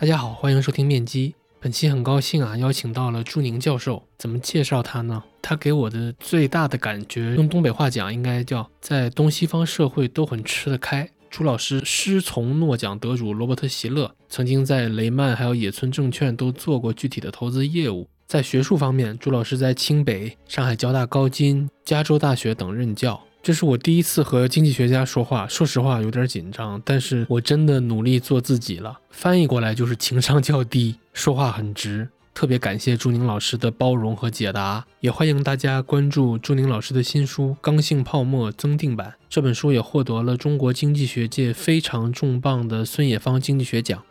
大家好，欢迎收听面基。本期很高兴啊，邀请到了朱宁教授。怎么介绍他呢？他给我的最大的感觉，用东北话讲，应该叫在东西方社会都很吃得开。朱老师师从诺奖得主罗伯特·席勒，曾经在雷曼还有野村证券都做过具体的投资业务。在学术方面，朱老师在清北、上海交大高金、加州大学等任教。这是我第一次和经济学家说话，说实话有点紧张，但是我真的努力做自己了。翻译过来就是情商较低，说话很直。特别感谢朱宁老师的包容和解答，也欢迎大家关注朱宁老师的新书《刚性泡沫增订版》。这本书也获得了中国经济学界非常重磅的孙冶方经济学奖。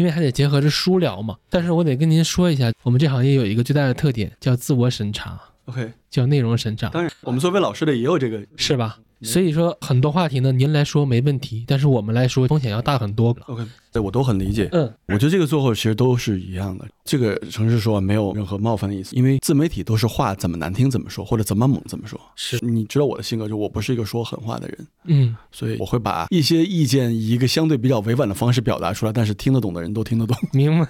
因为还得结合着书聊嘛，但是我得跟您说一下，我们这行业有一个最大的特点叫自我审查，OK，叫内容审查。当然，我们作为老师的也有这个，是吧？所以说很多话题呢，您来说没问题，但是我们来说风险要大很多。OK，对我都很理解。嗯，我觉得这个最后其实都是一样的。这个城市说没有任何冒犯的意思，因为自媒体都是话怎么难听怎么说，或者怎么猛怎么说。是，你知道我的性格，就我不是一个说狠话的人。嗯，所以我会把一些意见以一个相对比较委婉的方式表达出来，但是听得懂的人都听得懂。明白。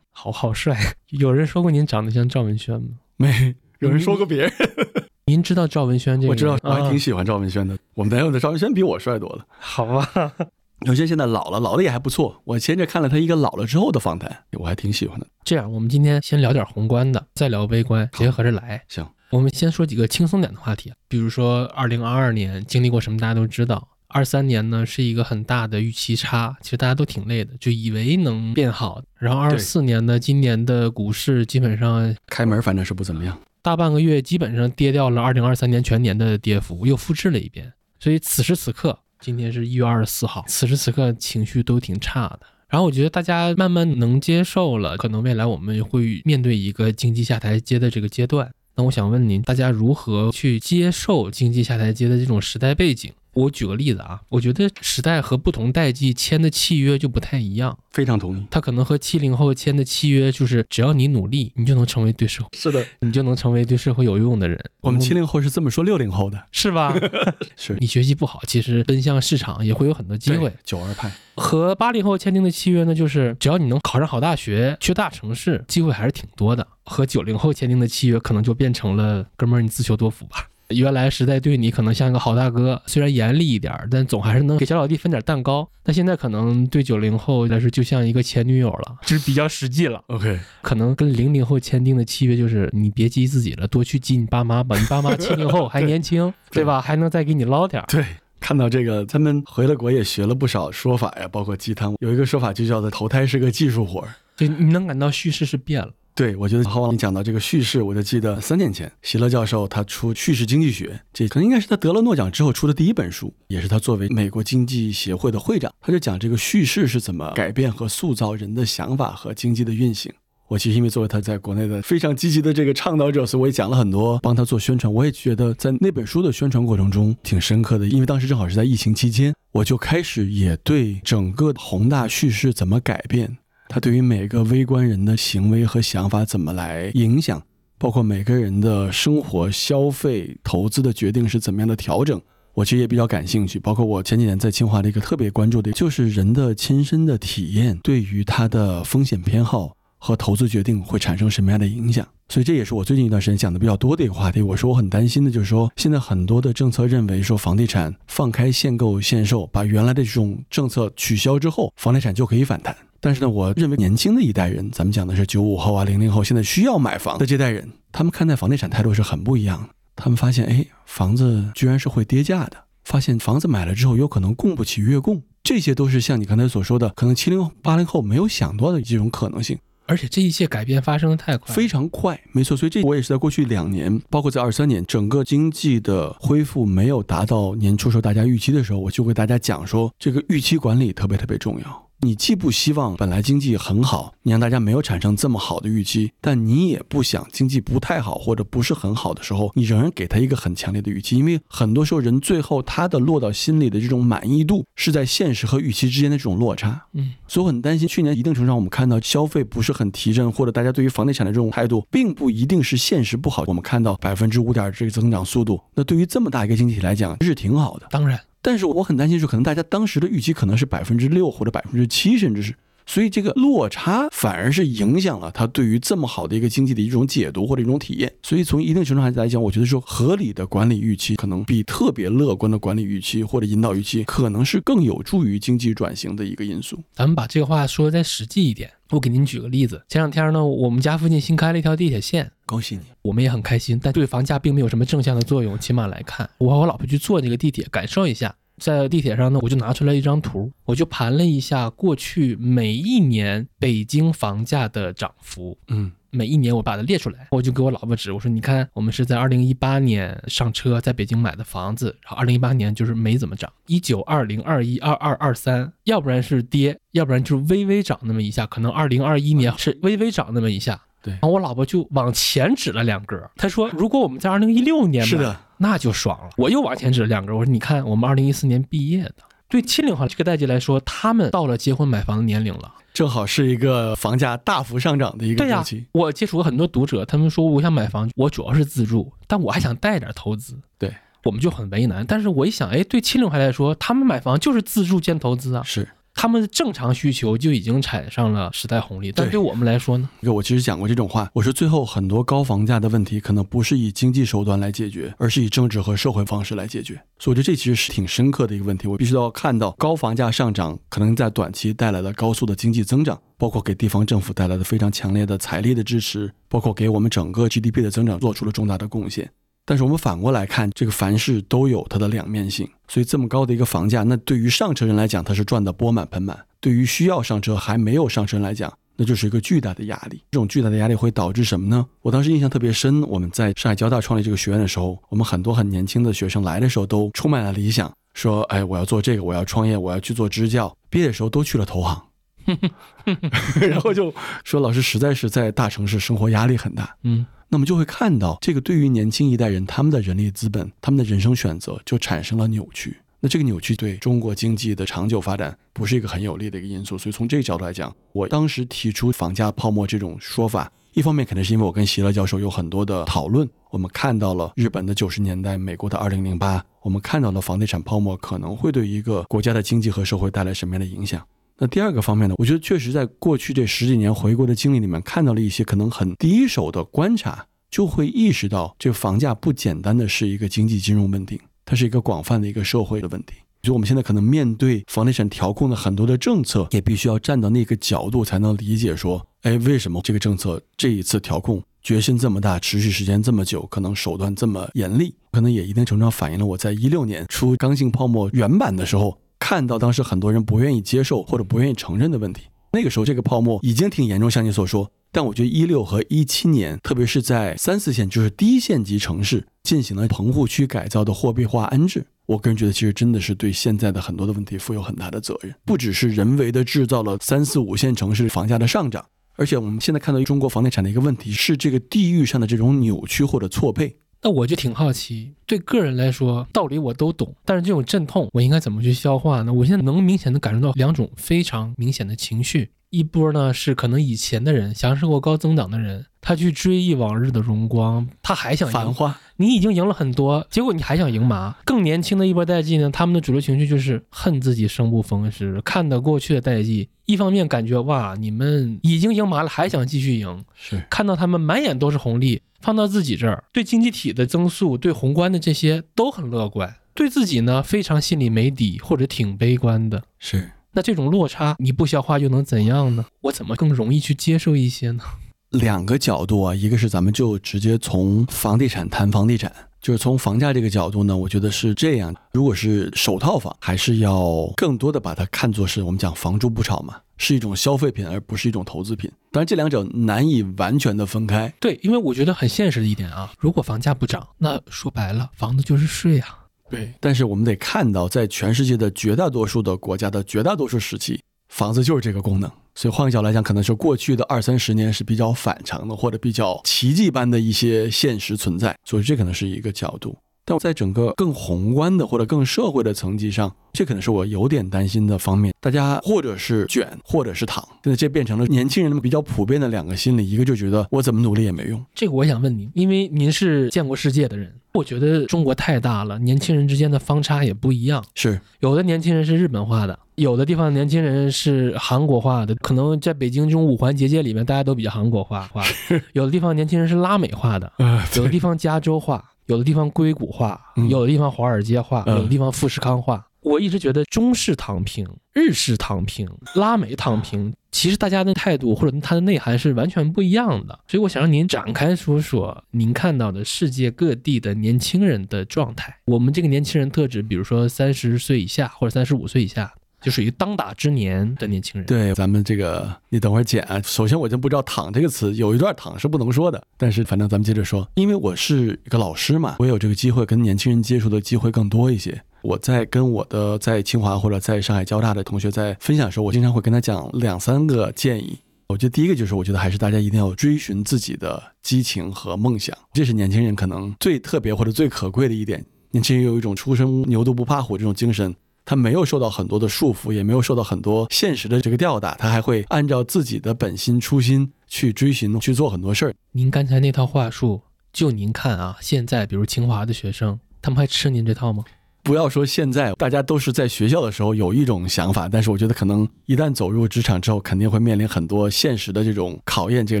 好好帅。有人说过您长得像赵文轩吗？没有人说过别人。您知道赵文轩这个？我知道，我还挺喜欢赵文轩的。我们男友的赵文轩比我帅多了。好吧，有些现在老了，老的也还不错。我前阵看了他一个老了之后的访谈，我还挺喜欢的。这样，我们今天先聊点宏观的，再聊微观，结合着来。行，我们先说几个轻松点的话题，比如说二零二二年经历过什么，大家都知道。二三年呢是一个很大的预期差，其实大家都挺累的，就以为能变好。然后二四年呢，今年的股市基本上开门反正是不怎么样。大半个月基本上跌掉了二零二三年全年的跌幅，又复制了一遍。所以此时此刻，今天是一月二十四号，此时此刻情绪都挺差的。然后我觉得大家慢慢能接受了，可能未来我们会面对一个经济下台阶的这个阶段。那我想问您，大家如何去接受经济下台阶的这种时代背景？我举个例子啊，我觉得时代和不同代际签的契约就不太一样。非常同意。他可能和七零后签的契约就是，只要你努力，你就能成为对社会是的，你就能成为对社会有用的人。我们七零后是这么说六零后的，是吧？是你学习不好，其实奔向市场也会有很多机会。九二派和八零后签订的契约呢，就是只要你能考上好大学，去大城市，机会还是挺多的。和九零后签订的契约，可能就变成了哥们儿，你自求多福吧。原来时代对你可能像一个好大哥，虽然严厉一点，但总还是能给小老弟分点蛋糕。那现在可能对九零后来说，就像一个前女友了，就是比较实际了。OK，可能跟零零后签订的契约就是，你别激自己了，多去激你爸妈吧。你爸妈七零后还年轻，对吧？还能再给你捞点。对，看到这个，咱们回了国也学了不少说法呀，包括鸡汤。有一个说法就叫做投胎是个技术活儿，就你能感到叙事是变了。对，我觉得好，你讲到这个叙事，我就记得三年前，席勒教授他出《叙事经济学》，这可能应该是他得了诺奖之后出的第一本书，也是他作为美国经济协会的会长，他就讲这个叙事是怎么改变和塑造人的想法和经济的运行。我其实因为作为他在国内的非常积极的这个倡导者，所以我也讲了很多，帮他做宣传。我也觉得在那本书的宣传过程中挺深刻的，因为当时正好是在疫情期间，我就开始也对整个宏大叙事怎么改变。它对于每个微观人的行为和想法怎么来影响，包括每个人的生活、消费、投资的决定是怎么样的调整，我其实也比较感兴趣。包括我前几年在清华的一个特别关注的，就是人的亲身的体验对于他的风险偏好和投资决定会产生什么样的影响。所以这也是我最近一段时间讲的比较多的一个话题。我说我很担心的就是说，现在很多的政策认为说房地产放开限购限售，把原来的这种政策取消之后，房地产就可以反弹。但是呢，我认为年轻的一代人，咱们讲的是九五后啊、零零后，现在需要买房的这代人，他们看待房地产态度是很不一样的。他们发现，哎，房子居然是会跌价的，发现房子买了之后有可能供不起月供，这些都是像你刚才所说的，可能七零八零后没有想到的这种可能性。而且这一切改变发生的太快，非常快，没错。所以这我也是在过去两年，包括在二三年，整个经济的恢复没有达到年初时候大家预期的时候，我就给大家讲说，这个预期管理特别特别重要。你既不希望本来经济很好，你让大家没有产生这么好的预期，但你也不想经济不太好或者不是很好的时候，你仍然给他一个很强烈的预期，因为很多时候人最后他的落到心里的这种满意度是在现实和预期之间的这种落差。嗯，所以我很担心，去年一定程度上我们看到消费不是很提振，或者大家对于房地产的这种态度，并不一定是现实不好。我们看到百分之五点这个增长速度，那对于这么大一个经济体来讲是挺好的。当然，但是我很担心是，可能大家当时的预期可能是百分之六或者百分之七，甚至是。所以这个落差反而是影响了他对于这么好的一个经济的一种解读或者一种体验。所以从一定程度上来讲，我觉得说合理的管理预期可能比特别乐观的管理预期或者引导预期，可能是更有助于经济转型的一个因素。咱们把这个话说的再实际一点，我给您举个例子。前两天呢，我们家附近新开了一条地铁线，恭喜你，我们也很开心，但对房价并没有什么正向的作用。起码来看，我和我老婆去坐那个地铁，感受一下。在地铁上呢，我就拿出来一张图，我就盘了一下过去每一年北京房价的涨幅。嗯，每一年我把它列出来，我就给我老婆指，我说你看，我们是在二零一八年上车，在北京买的房子，然后二零一八年就是没怎么涨，一九、二零、二一、二二、二三，要不然是跌，要不然就是微微涨那么一下，可能二零二一年是微微涨那么一下。对，然后我老婆就往前指了两格，她说如果我们在二零一六年是的。那就爽了，我又往前指了两格，我说你看，我们二零一四年毕业的，对七零后这个代际来说，他们到了结婚买房的年龄了，正好是一个房价大幅上涨的一个周期。我接触过很多读者，他们说我想买房，我主要是自住，但我还想带点投资。对，我们就很为难。但是我一想，哎，对七零后来说，他们买房就是自住兼投资啊。是。他们的正常需求就已经产生了时代红利，但对我们来说呢？我其实讲过这种话，我说最后很多高房价的问题可能不是以经济手段来解决，而是以政治和社会方式来解决。所以我觉得这其实是挺深刻的一个问题。我必须要看到高房价上涨可能在短期带来了高速的经济增长，包括给地方政府带来的非常强烈的财力的支持，包括给我们整个 GDP 的增长做出了重大的贡献。但是我们反过来看，这个凡事都有它的两面性。所以这么高的一个房价，那对于上车人来讲，它是赚得钵满盆满；对于需要上车还没有上车人来讲，那就是一个巨大的压力。这种巨大的压力会导致什么呢？我当时印象特别深，我们在上海交大创立这个学院的时候，我们很多很年轻的学生来的时候都充满了理想，说：“哎，我要做这个，我要创业，我要去做支教。”毕业的时候都去了投行，然后就说：“老师实在是在大城市生活压力很大。”嗯。那么就会看到，这个对于年轻一代人，他们的人力资本、他们的人生选择就产生了扭曲。那这个扭曲对中国经济的长久发展不是一个很有利的一个因素。所以从这个角度来讲，我当时提出房价泡沫这种说法，一方面肯定是因为我跟席勒教授有很多的讨论，我们看到了日本的九十年代、美国的二零零八，我们看到了房地产泡沫可能会对一个国家的经济和社会带来什么样的影响。那第二个方面呢，我觉得确实在过去这十几年回国的经历里面，看到了一些可能很第一手的观察，就会意识到这房价不简单的是一个经济金融问题，它是一个广泛的一个社会的问题。就我们现在可能面对房地产调控的很多的政策，也必须要站到那个角度才能理解说，哎，为什么这个政策这一次调控决心这么大，持续时间这么久，可能手段这么严厉，可能也一定程度上反映了我在一六年出刚性泡沫原版的时候。看到当时很多人不愿意接受或者不愿意承认的问题，那个时候这个泡沫已经挺严重，像你所说。但我觉得一六和一七年，特别是在三四线，就是低线级城市进行了棚户区改造的货币化安置，我个人觉得其实真的是对现在的很多的问题负有很大的责任。不只是人为的制造了三四五线城市房价的上涨，而且我们现在看到中国房地产的一个问题是这个地域上的这种扭曲或者错配。那我就挺好奇，对个人来说，道理我都懂，但是这种阵痛，我应该怎么去消化呢？我现在能明显的感受到两种非常明显的情绪，一波呢是可能以前的人享受过高增长的人，他去追忆往日的荣光，他还想繁花，你已经赢了很多，结果你还想赢麻。更年轻的一波代际呢，他们的主流情绪就是恨自己生不逢时，看得过去的代际，一方面感觉哇，你们已经赢麻了，还想继续赢，是看到他们满眼都是红利。放到自己这儿，对经济体的增速、对宏观的这些都很乐观，对自己呢非常心里没底或者挺悲观的。是，那这种落差你不消化又能怎样呢？我怎么更容易去接受一些呢？两个角度啊，一个是咱们就直接从房地产谈房地产。就是从房价这个角度呢，我觉得是这样。如果是首套房，还是要更多的把它看作是我们讲房住不炒嘛，是一种消费品，而不是一种投资品。当然，这两者难以完全的分开。对，因为我觉得很现实的一点啊，如果房价不涨，那说白了，房子就是税啊。对，但是我们得看到，在全世界的绝大多数的国家的绝大多数时期。房子就是这个功能。所以换个角度来讲，可能是过去的二三十年是比较反常的，或者比较奇迹般的一些现实存在。所以这可能是一个角度。但在整个更宏观的或者更社会的层级上，这可能是我有点担心的方面。大家或者是卷，或者是躺，现在这变成了年轻人比较普遍的两个心理：一个就觉得我怎么努力也没用。这个我想问您，因为您是见过世界的人，我觉得中国太大了，年轻人之间的方差也不一样。是有的年轻人是日本化的，有的地方年轻人是韩国化的。可能在北京这种五环结界里面，大家都比较韩国化化；有的地方年轻人是拉美化的，有的地方加州化。有的地方硅谷化，有的地方华尔街化，有的地方富士康化。我一直觉得中式躺平、日式躺平、拉美躺平，其实大家的态度或者它的内涵是完全不一样的。所以我想让您展开说说您看到的世界各地的年轻人的状态。我们这个年轻人特质，比如说三十岁以下或者三十五岁以下。就属于当打之年的年轻人。对，咱们这个，你等会儿剪啊。首先，我就不知道“躺”这个词，有一段“躺”是不能说的。但是，反正咱们接着说，因为我是一个老师嘛，我有这个机会跟年轻人接触的机会更多一些。我在跟我的在清华或者在上海交大的同学在分享的时候，我经常会跟他讲两三个建议。我觉得第一个就是，我觉得还是大家一定要追寻自己的激情和梦想，这是年轻人可能最特别或者最可贵的一点。年轻人有一种初生牛犊不怕虎这种精神。他没有受到很多的束缚，也没有受到很多现实的这个吊打，他还会按照自己的本心初心去追寻去做很多事儿。您刚才那套话术，就您看啊，现在比如清华的学生，他们还吃您这套吗？不要说现在，大家都是在学校的时候有一种想法，但是我觉得可能一旦走入职场之后，肯定会面临很多现实的这种考验。这个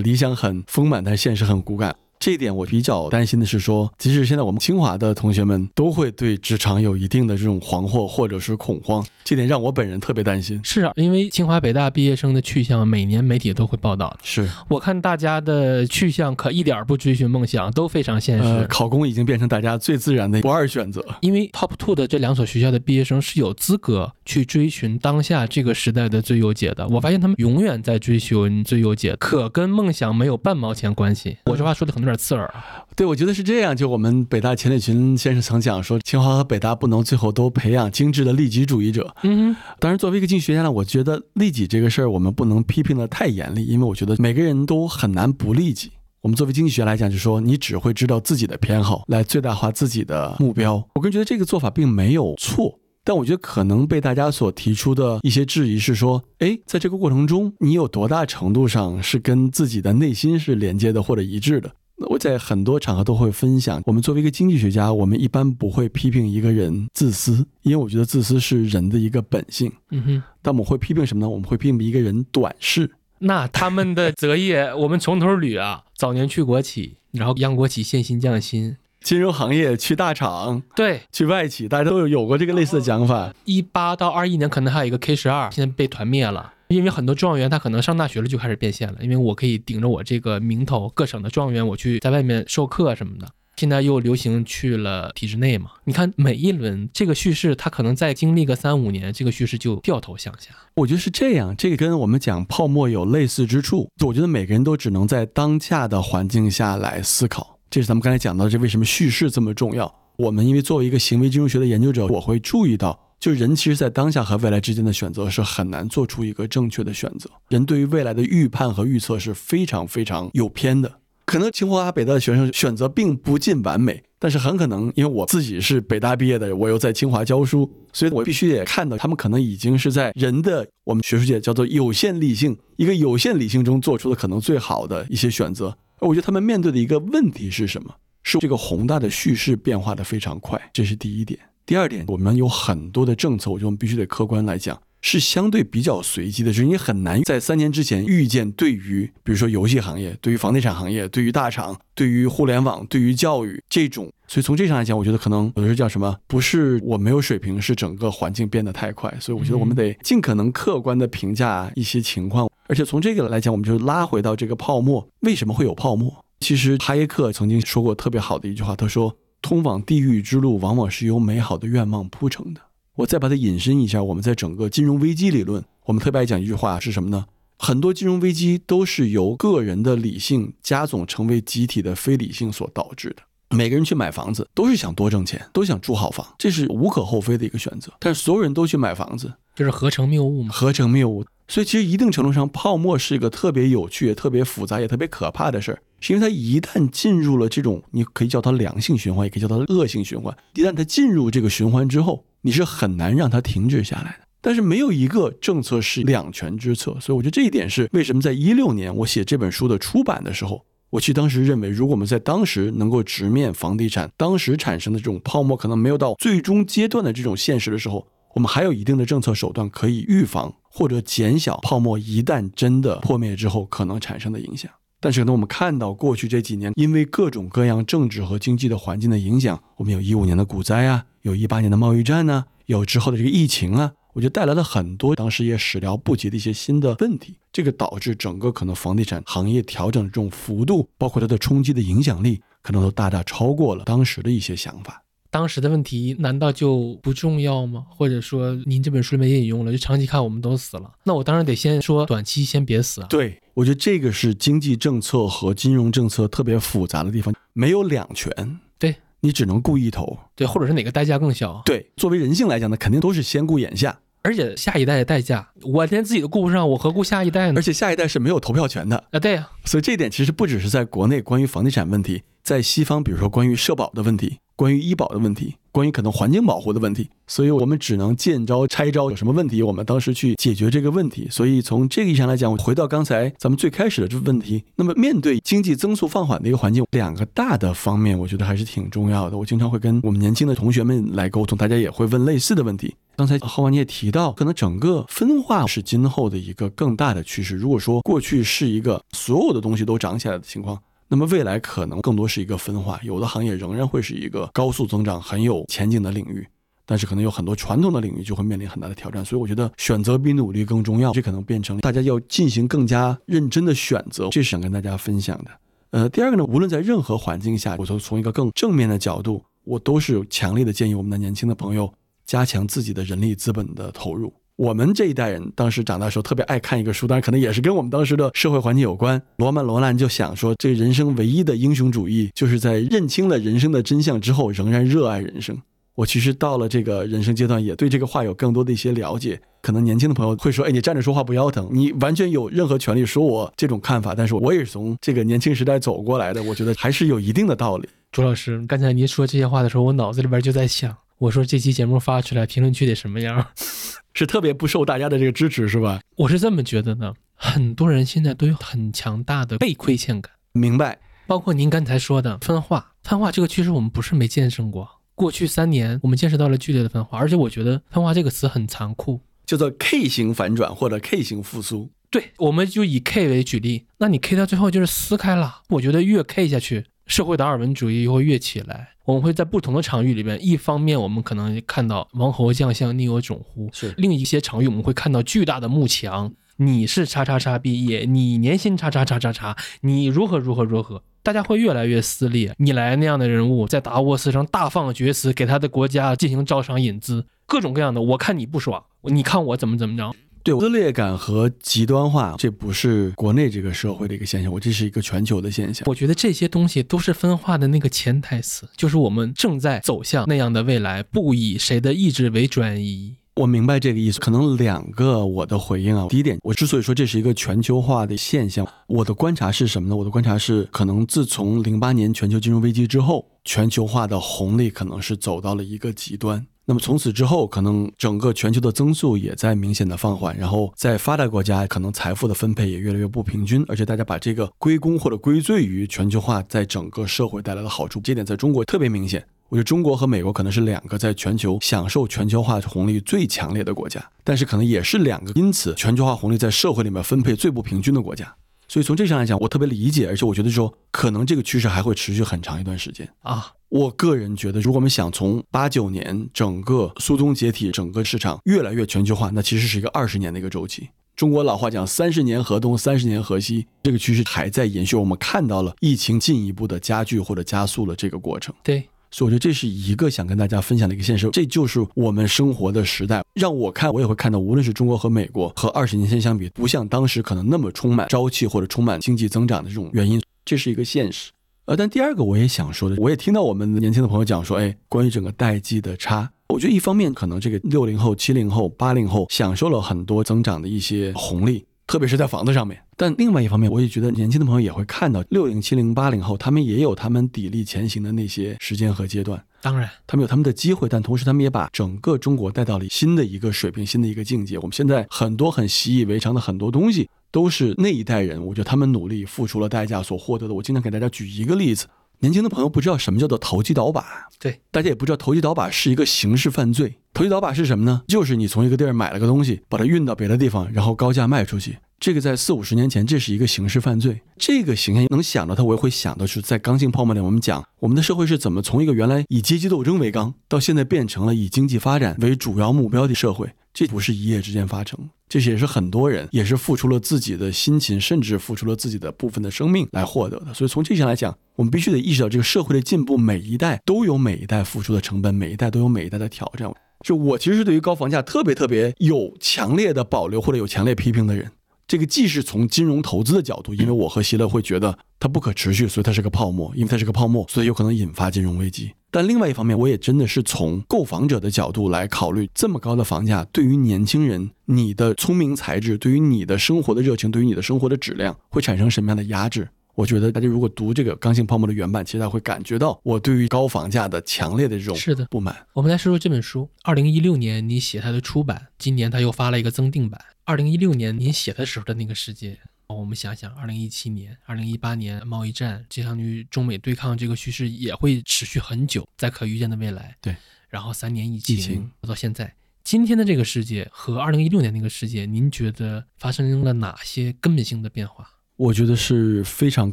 理想很丰满，但现实很骨感。这一点我比较担心的是，说即使现在我们清华的同学们都会对职场有一定的这种惶惑或者是恐慌，这点让我本人特别担心。是啊，因为清华北大毕业生的去向，每年媒体都会报道。是我看大家的去向可一点不追寻梦想，都非常现实。考公已经变成大家最自然的不二选择。因为 Top Two 的这两所学校的毕业生是有资格去追寻当下这个时代的最优解的。我发现他们永远在追寻最优解，可跟梦想没有半毛钱关系。我这话说的可能有点刺耳。对，我觉得是这样。就我们北大钱理群先生曾讲说，清华和北大不能最后都培养精致的利己主义者。嗯，当然，作为一个经济学家呢，我觉得利己这个事儿，我们不能批评的太严厉，因为我觉得每个人都很难不利己。我们作为经济学来讲，就是说你只会知道自己的偏好，来最大化自己的目标。我个人觉得这个做法并没有错，但我觉得可能被大家所提出的一些质疑是说，哎，在这个过程中，你有多大程度上是跟自己的内心是连接的或者一致的？我在很多场合都会分享，我们作为一个经济学家，我们一般不会批评一个人自私，因为我觉得自私是人的一个本性。嗯哼，但我们会批评什么呢？我们会批评一个人短视。那他们的择业，我们从头捋啊，早年去国企，然后央国企限薪降薪，金融行业去大厂，对，去外企，大家都有有过这个类似的讲法。一八到二一年，可能还有一个 K 十二，现在被团灭了。因为很多状元他可能上大学了就开始变现了，因为我可以顶着我这个名头，各省的状元我去在外面授课什么的。现在又流行去了体制内嘛？你看每一轮这个叙事，它可能再经历个三五年，这个叙事就掉头向下。我觉得是这样，这个跟我们讲泡沫有类似之处。我觉得每个人都只能在当下的环境下来思考，这是咱们刚才讲到这为什么叙事这么重要。我们因为作为一个行为金融学的研究者，我会注意到。就人其实，在当下和未来之间的选择是很难做出一个正确的选择。人对于未来的预判和预测是非常非常有偏的。可能清华北大的学生选择并不尽完美，但是很可能，因为我自己是北大毕业的，我又在清华教书，所以我必须得看到他们可能已经是在人的我们学术界叫做有限理性一个有限理性中做出的可能最好的一些选择。而我觉得他们面对的一个问题是什么？是这个宏大的叙事变化的非常快，这是第一点。第二点，我们有很多的政策，我觉得我们必须得客观来讲，是相对比较随机的，就是你很难在三年之前预见，对于比如说游戏行业、对于房地产行业、对于大厂、对于互联网、对于教育这种。所以从这上来讲，我觉得可能有的时候叫什么，不是我没有水平，是整个环境变得太快。所以我觉得我们得尽可能客观的评价一些情况，而且从这个来讲，我们就拉回到这个泡沫，为什么会有泡沫？其实哈耶克曾经说过特别好的一句话，他说。通往地狱之路，往往是由美好的愿望铺成的。我再把它引申一下，我们在整个金融危机理论，我们特别爱讲一句话是什么呢？很多金融危机都是由个人的理性加总成为集体的非理性所导致的。每个人去买房子，都是想多挣钱，都想住好房，这是无可厚非的一个选择。但是所有人都去买房子，这是合成谬误吗？合成谬误。所以其实一定程度上，泡沫是一个特别有趣、也特别复杂、也特别可怕的事儿，是因为它一旦进入了这种，你可以叫它良性循环，也可以叫它恶性循环。一旦它进入这个循环之后，你是很难让它停止下来的。但是没有一个政策是两全之策，所以我觉得这一点是为什么在一六年我写这本书的出版的时候，我其实当时认为，如果我们在当时能够直面房地产当时产生的这种泡沫，可能没有到最终阶段的这种现实的时候，我们还有一定的政策手段可以预防或者减小泡沫一旦真的破灭之后可能产生的影响。但是可能我们看到过去这几年，因为各种各样政治和经济的环境的影响，我们有一五年的股灾啊，有一八年的贸易战呢，有之后的这个疫情啊。我觉得带来了很多当时也始料不及的一些新的问题，这个导致整个可能房地产行业调整的这种幅度，包括它的冲击的影响力，可能都大大超过了当时的一些想法。当时的问题难道就不重要吗？或者说您这本书里面也引用了，就长期看我们都死了，那我当然得先说短期先别死啊。对，我觉得这个是经济政策和金融政策特别复杂的地方，没有两全。对你只能顾一头，对，或者是哪个代价更小？对，作为人性来讲呢，肯定都是先顾眼下。而且下一代的代价，我连自己都顾不上，我何顾下一代呢？而且下一代是没有投票权的啊！对呀，所以这一点其实不只是在国内关于房地产问题，在西方，比如说关于社保的问题。关于医保的问题，关于可能环境保护的问题，所以我们只能见招拆招。有什么问题，我们当时去解决这个问题。所以从这个意义上来讲，回到刚才咱们最开始的这个问题，那么面对经济增速放缓的一个环境，两个大的方面，我觉得还是挺重要的。我经常会跟我们年轻的同学们来沟通，大家也会问类似的问题。刚才浩文你也提到，可能整个分化是今后的一个更大的趋势。如果说过去是一个所有的东西都涨起来的情况。那么未来可能更多是一个分化，有的行业仍然会是一个高速增长、很有前景的领域，但是可能有很多传统的领域就会面临很大的挑战。所以我觉得选择比努力更重要，这可能变成大家要进行更加认真的选择。这是想跟大家分享的。呃，第二个呢，无论在任何环境下，我都从一个更正面的角度，我都是有强烈的建议我们的年轻的朋友加强自己的人力资本的投入。我们这一代人当时长大时候特别爱看一个书，当然可能也是跟我们当时的社会环境有关。罗曼·罗兰就想说，这人生唯一的英雄主义，就是在认清了人生的真相之后，仍然热爱人生。我其实到了这个人生阶段，也对这个话有更多的一些了解。可能年轻的朋友会说：“哎，你站着说话不腰疼，你完全有任何权利说我这种看法。”但是我也是从这个年轻时代走过来的，我觉得还是有一定的道理。朱老师，刚才您说这些话的时候，我脑子里边就在想。我说这期节目发出来，评论区得什么样？是特别不受大家的这个支持，是吧？我是这么觉得的。很多人现在都有很强大的被亏欠感。明白。包括您刚才说的分化，分化这个趋势我们不是没见证过。过去三年，我们见识到了剧烈的分化，而且我觉得分化这个词很残酷，叫做 K 型反转或者 K 型复苏。对，我们就以 K 为举例，那你 K 到最后就是撕开了。我觉得越 K 下去。社会达尔文主义又会越起来，我们会在不同的场域里边，一方面我们可能看到王侯将相宁有种乎，是另一些场域我们会看到巨大的幕墙。你是叉叉叉毕业，你年薪叉叉叉叉叉，你如何如何如何，大家会越来越撕裂。你来那样的人物在达沃斯上大放厥词，给他的国家进行招商引资，各种各样的。我看你不爽，你看我怎么怎么着。对撕裂感和极端化，这不是国内这个社会的一个现象，我这是一个全球的现象。我觉得这些东西都是分化的那个潜台词，就是我们正在走向那样的未来，不以谁的意志为转移。我明白这个意思，可能两个我的回应啊。第一点，我之所以说这是一个全球化的现象，我的观察是什么呢？我的观察是，可能自从零八年全球金融危机之后，全球化的红利可能是走到了一个极端。那么从此之后，可能整个全球的增速也在明显的放缓，然后在发达国家，可能财富的分配也越来越不平均，而且大家把这个归功或者归罪于全球化在整个社会带来的好处，这点在中国特别明显。我觉得中国和美国可能是两个在全球享受全球化红利最强烈的国家，但是可能也是两个因此全球化红利在社会里面分配最不平均的国家。所以从这上来讲，我特别理解，而且我觉得说可能这个趋势还会持续很长一段时间啊。我个人觉得，如果我们想从八九年整个苏东解体，整个市场越来越全球化，那其实是一个二十年的一个周期。中国老话讲“三十年河东，三十年河西”，这个趋势还在延续。我们看到了疫情进一步的加剧或者加速了这个过程。对。所以我觉得这是一个想跟大家分享的一个现实，这就是我们生活的时代。让我看，我也会看到，无论是中国和美国，和二十年前相比，不像当时可能那么充满朝气或者充满经济增长的这种原因，这是一个现实。呃，但第二个我也想说的，我也听到我们年轻的朋友讲说，哎，关于整个代际的差，我我觉得一方面可能这个六零后、七零后、八零后享受了很多增长的一些红利。特别是在房子上面，但另外一方面，我也觉得年轻的朋友也会看到六零、七零、八零后，他们也有他们砥砺前行的那些时间和阶段。当然，他们有他们的机会，但同时他们也把整个中国带到了新的一个水平、新的一个境界。我们现在很多很习以为常的很多东西，都是那一代人，我觉得他们努力付出了代价所获得的。我经常给大家举一个例子：年轻的朋友不知道什么叫做投机倒把，对，大家也不知道投机倒把是一个刑事犯罪。投机倒把是什么呢？就是你从一个地儿买了个东西，把它运到别的地方，然后高价卖出去。这个在四五十年前，这是一个刑事犯罪。这个形象能想到它，我也会想到是，在刚性泡沫里，我们讲我们的社会是怎么从一个原来以阶级斗争为纲，到现在变成了以经济发展为主要目标的社会。这不是一夜之间发生，这些也是很多人也是付出了自己的辛勤，甚至付出了自己的部分的生命来获得的。所以从这些来讲，我们必须得意识到，这个社会的进步，每一代都有每一代付出的成本，每一代都有每一代的挑战。就我其实是对于高房价特别特别有强烈的保留或者有强烈批评的人。这个既是从金融投资的角度，因为我和希勒会觉得它不可持续，所以它是个泡沫，因为它是个泡沫，所以有可能引发金融危机。但另外一方面，我也真的是从购房者的角度来考虑，这么高的房价对于年轻人，你的聪明才智，对于你的生活的热情，对于你的生活的质量，会产生什么样的压制？我觉得大家如果读这个《刚性泡沫》的原版，其实会感觉到我对于高房价的强烈的这种是的不满。我们来说说这本书。二零一六年你写它的出版，今年他又发了一个增订版。二零一六年您写的时候的那个世界，我们想想，二零一七年、二零一八年贸易战，接下去中美对抗这个趋势也会持续很久，在可预见的未来。对，然后三年疫情到现在，今天的这个世界和二零一六年那个世界，您觉得发生了哪些根本性的变化？我觉得是非常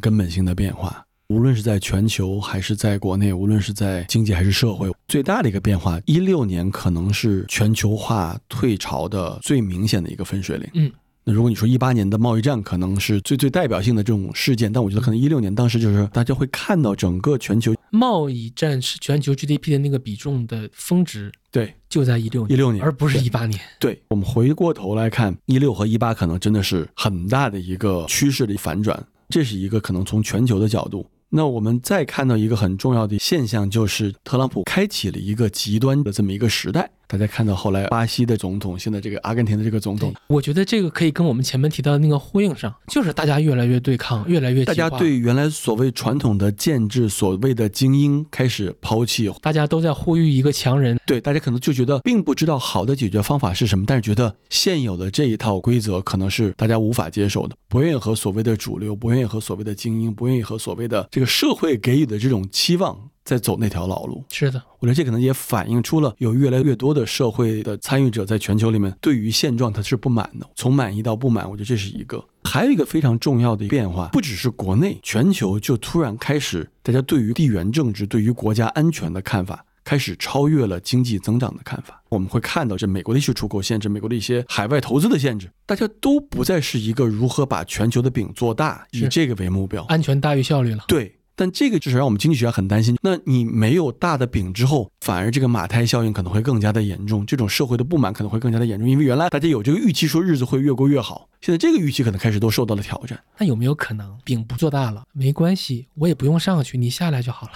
根本性的变化，无论是在全球还是在国内，无论是在经济还是社会，最大的一个变化，一六年可能是全球化退潮的最明显的一个分水岭。嗯。那如果你说一八年的贸易战可能是最最代表性的这种事件，但我觉得可能一六年当时就是大家会看到整个全球贸易战是全球 GDP 的那个比重的峰值，对，就在一六一六年，而不是一八年。对我们回过头来看，一六和一八可能真的是很大的一个趋势的反转，这是一个可能从全球的角度。那我们再看到一个很重要的现象，就是特朗普开启了一个极端的这么一个时代。大家看到后来巴西的总统，现在这个阿根廷的这个总统，我觉得这个可以跟我们前面提到的那个呼应上，就是大家越来越对抗，越来越大家对原来所谓传统的建制、所谓的精英开始抛弃，大家都在呼吁一个强人。对，大家可能就觉得并不知道好的解决方法是什么，但是觉得现有的这一套规则可能是大家无法接受的，不愿意和所谓的主流，不愿意和所谓的精英，不愿意和所谓的这个社会给予的这种期望。在走那条老路，是的，我觉得这可能也反映出了有越来越多的社会的参与者在全球里面对于现状他是不满的，从满意到不满，我觉得这是一个。还有一个非常重要的变化，不只是国内，全球就突然开始，大家对于地缘政治、对于国家安全的看法开始超越了经济增长的看法。我们会看到，这美国的一些出口限制，美国的一些海外投资的限制，大家都不再是一个如何把全球的饼做大，以这个为目标，安全大于效率了。对。但这个就是让我们经济学家很担心。那你没有大的饼之后，反而这个马太效应可能会更加的严重，这种社会的不满可能会更加的严重。因为原来大家有这个预期，说日子会越过越好，现在这个预期可能开始都受到了挑战。那有没有可能饼不做大了？没关系，我也不用上去，你下来就好了。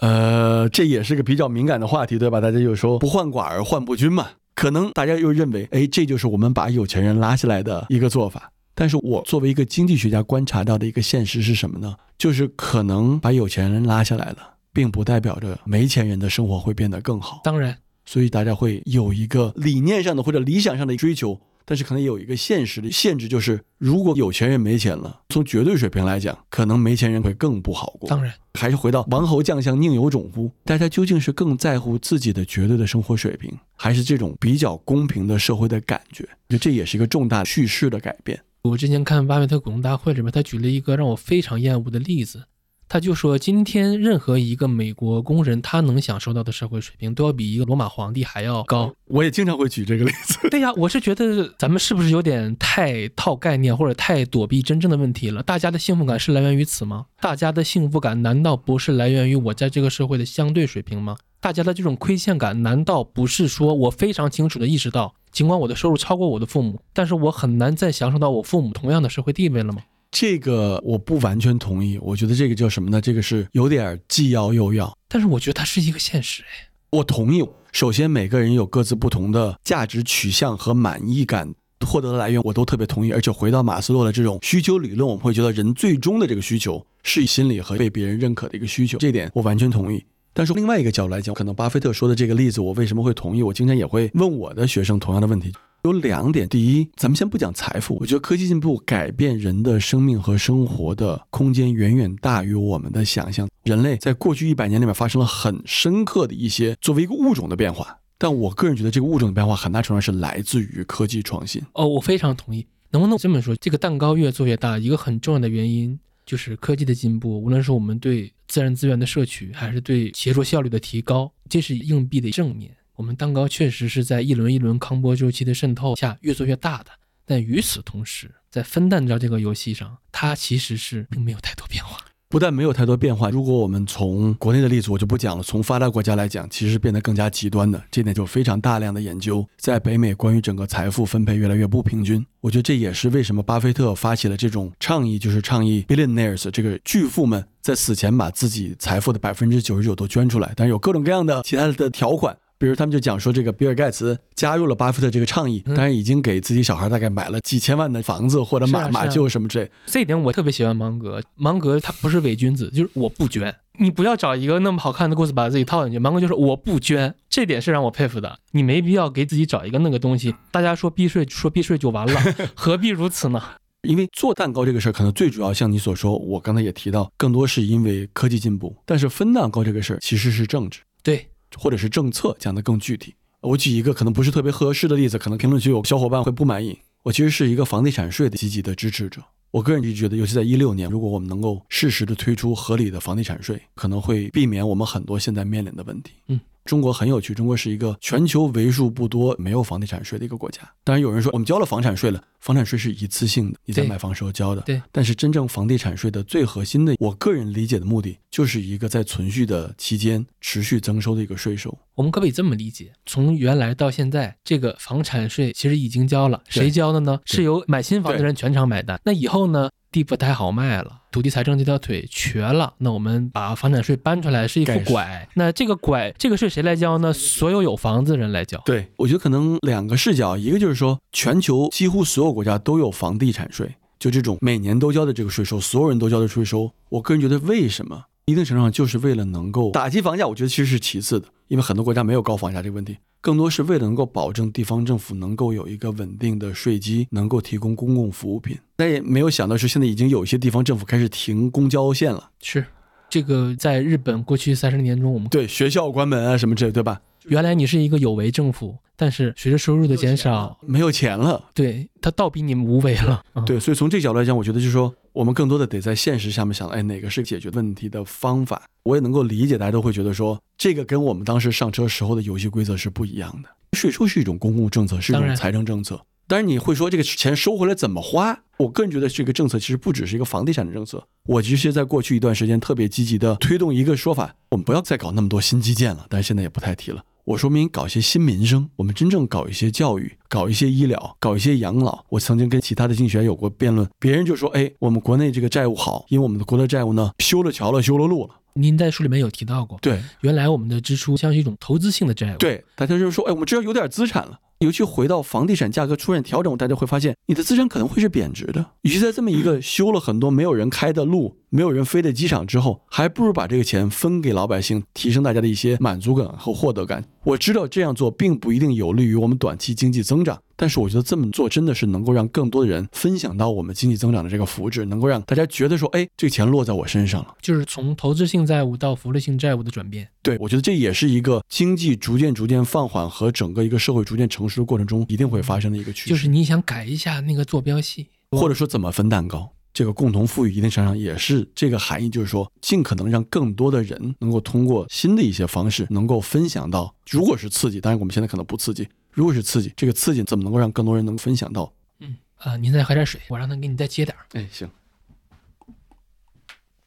呃，这也是个比较敏感的话题，对吧？大家就说不患寡而患不均嘛。可能大家又认为，哎，这就是我们把有钱人拉下来的一个做法。但是我作为一个经济学家观察到的一个现实是什么呢？就是可能把有钱人拉下来了，并不代表着没钱人的生活会变得更好。当然，所以大家会有一个理念上的或者理想上的追求，但是可能有一个现实的限制，就是如果有钱人没钱了，从绝对水平来讲，可能没钱人会更不好过。当然，还是回到王侯将相宁有种乎？大家究竟是更在乎自己的绝对的生活水平，还是这种比较公平的社会的感觉？就这也是一个重大叙事的改变。我之前看巴菲特股东大会里面，他举了一个让我非常厌恶的例子，他就说，今天任何一个美国工人，他能享受到的社会水平，都要比一个罗马皇帝还要高。我也经常会举这个例子。对呀，我是觉得咱们是不是有点太套概念，或者太躲避真正的问题了？大家的幸福感是来源于此吗？大家的幸福感难道不是来源于我在这个社会的相对水平吗？大家的这种亏欠感，难道不是说我非常清楚的意识到？尽管我的收入超过我的父母，但是我很难再享受到我父母同样的社会地位了吗？这个我不完全同意。我觉得这个叫什么呢？这个是有点既要又要。但是我觉得它是一个现实，哎。我同意。首先，每个人有各自不同的价值取向和满意感获得的来源，我都特别同意。而且回到马斯洛的这种需求理论，我们会觉得人最终的这个需求是以心理和被别人认可的一个需求，这点我完全同意。但是另外一个角度来讲，可能巴菲特说的这个例子，我为什么会同意？我经常也会问我的学生同样的问题。有两点，第一，咱们先不讲财富，我觉得科技进步改变人的生命和生活的空间远远大于我们的想象。人类在过去一百年里面发生了很深刻的一些作为一个物种的变化，但我个人觉得这个物种的变化很大程度上是来自于科技创新。哦，我非常同意。能不能这么说？这个蛋糕越做越大，一个很重要的原因就是科技的进步，无论是我们对自然资源的摄取，还是对协作效率的提高，这是硬币的正面。我们蛋糕确实是在一轮一轮康波周期的渗透下越做越大的，但与此同时，在分蛋糕这个游戏上，它其实是并没有太多变化。不但没有太多变化，如果我们从国内的例子我就不讲了，从发达国家来讲，其实变得更加极端的。这点就非常大量的研究，在北美关于整个财富分配越来越不平均。我觉得这也是为什么巴菲特发起了这种倡议，就是倡议 billionaires 这个巨富们在死前把自己财富的百分之九十九都捐出来，但是有各种各样的其他的条款。比如他们就讲说，这个比尔盖茨加入了巴菲特这个倡议，当然已经给自己小孩大概买了几千万的房子或者马马厩什么之类。这一点我特别喜欢芒格，芒格他不是伪君子，就是我不捐。你不要找一个那么好看的故事把自己套进去。芒格就是我不捐，这点是让我佩服的。你没必要给自己找一个那个东西，大家说避税说避税就完了，何必如此呢？因为做蛋糕这个事儿，可能最主要像你所说，我刚才也提到，更多是因为科技进步。但是分蛋糕这个事儿其实是政治，对，或者是政策，讲得更具体。我举一个可能不是特别合适的例子，可能评论区有小伙伴会不满意。我其实是一个房地产税的积极的支持者。我个人就觉得，尤其在一六年，如果我们能够适时的推出合理的房地产税，可能会避免我们很多现在面临的问题。嗯。中国很有趣，中国是一个全球为数不多没有房地产税的一个国家。当然有人说我们交了房产税了，房产税是一次性的，你在买房时候交的。对。但是真正房地产税的最核心的，我个人理解的目的，就是一个在存续的期间持续增收的一个税收。我们可不可以这么理解？从原来到现在，这个房产税其实已经交了，谁交的呢？是由买新房的人全场买单。那以后呢？地不太好卖了，土地财政这条腿瘸了，那我们把房产税搬出来是一副拐，那这个拐这个税谁来交呢？所有有房子的人来交。对，我觉得可能两个视角，一个就是说全球几乎所有国家都有房地产税，就这种每年都交的这个税收，所有人都交的税收。我个人觉得为什么？一定程度上就是为了能够打击房价，我觉得其实是其次的，因为很多国家没有高房价这个问题，更多是为了能够保证地方政府能够有一个稳定的税基，能够提供公共服务品。但也没有想到是现在已经有一些地方政府开始停公交线了。是，这个在日本过去三十年中，我们对学校关门啊什么之类，对吧？原来你是一个有为政府，但是随着收入的减少，没有钱了。对他倒逼你们无为了。对，所以从这个角度来讲，我觉得就是说，我们更多的得在现实下面想，哎，哪个是解决问题的方法？我也能够理解，大家都会觉得说，这个跟我们当时上车时候的游戏规则是不一样的。税收是一种公共政策，是一种财政政策。但是，你会说这个钱收回来怎么花？我个人觉得这个政策其实不只是一个房地产的政策。我其实在过去一段时间特别积极的推动一个说法，我们不要再搞那么多新基建了，但是现在也不太提了。我说明搞一些新民生，我们真正搞一些教育，搞一些医疗，搞一些养老。我曾经跟其他的经济学有过辩论，别人就说：“哎，我们国内这个债务好，因为我们的国内债务呢，修了桥了，修了路了。”您在书里面有提到过，对，原来我们的支出像是一种投资性的债务。对，大家就是说：“哎，我们只要有点资产了。”尤其回到房地产价格出现调整，大家会发现你的资产可能会是贬值的。与其在这么一个修了很多没有人开的路、没有人飞的机场之后，还不如把这个钱分给老百姓，提升大家的一些满足感和获得感。我知道这样做并不一定有利于我们短期经济增长，但是我觉得这么做真的是能够让更多的人分享到我们经济增长的这个福祉，能够让大家觉得说，哎，这个钱落在我身上了，就是从投资性债务到福利性债务的转变。对，我觉得这也是一个经济逐渐逐渐放缓和整个一个社会逐渐成熟的过程中一定会发生的一个趋势。就是你想改一下那个坐标系，或者说怎么分蛋糕。这个共同富裕一定程度上也是这个含义，就是说，尽可能让更多的人能够通过新的一些方式，能够分享到。如果是刺激，当然我们现在可能不刺激。如果是刺激，这个刺激怎么能够让更多人能分享到？嗯啊，您再喝点水，我让他给你再接点儿。哎，行。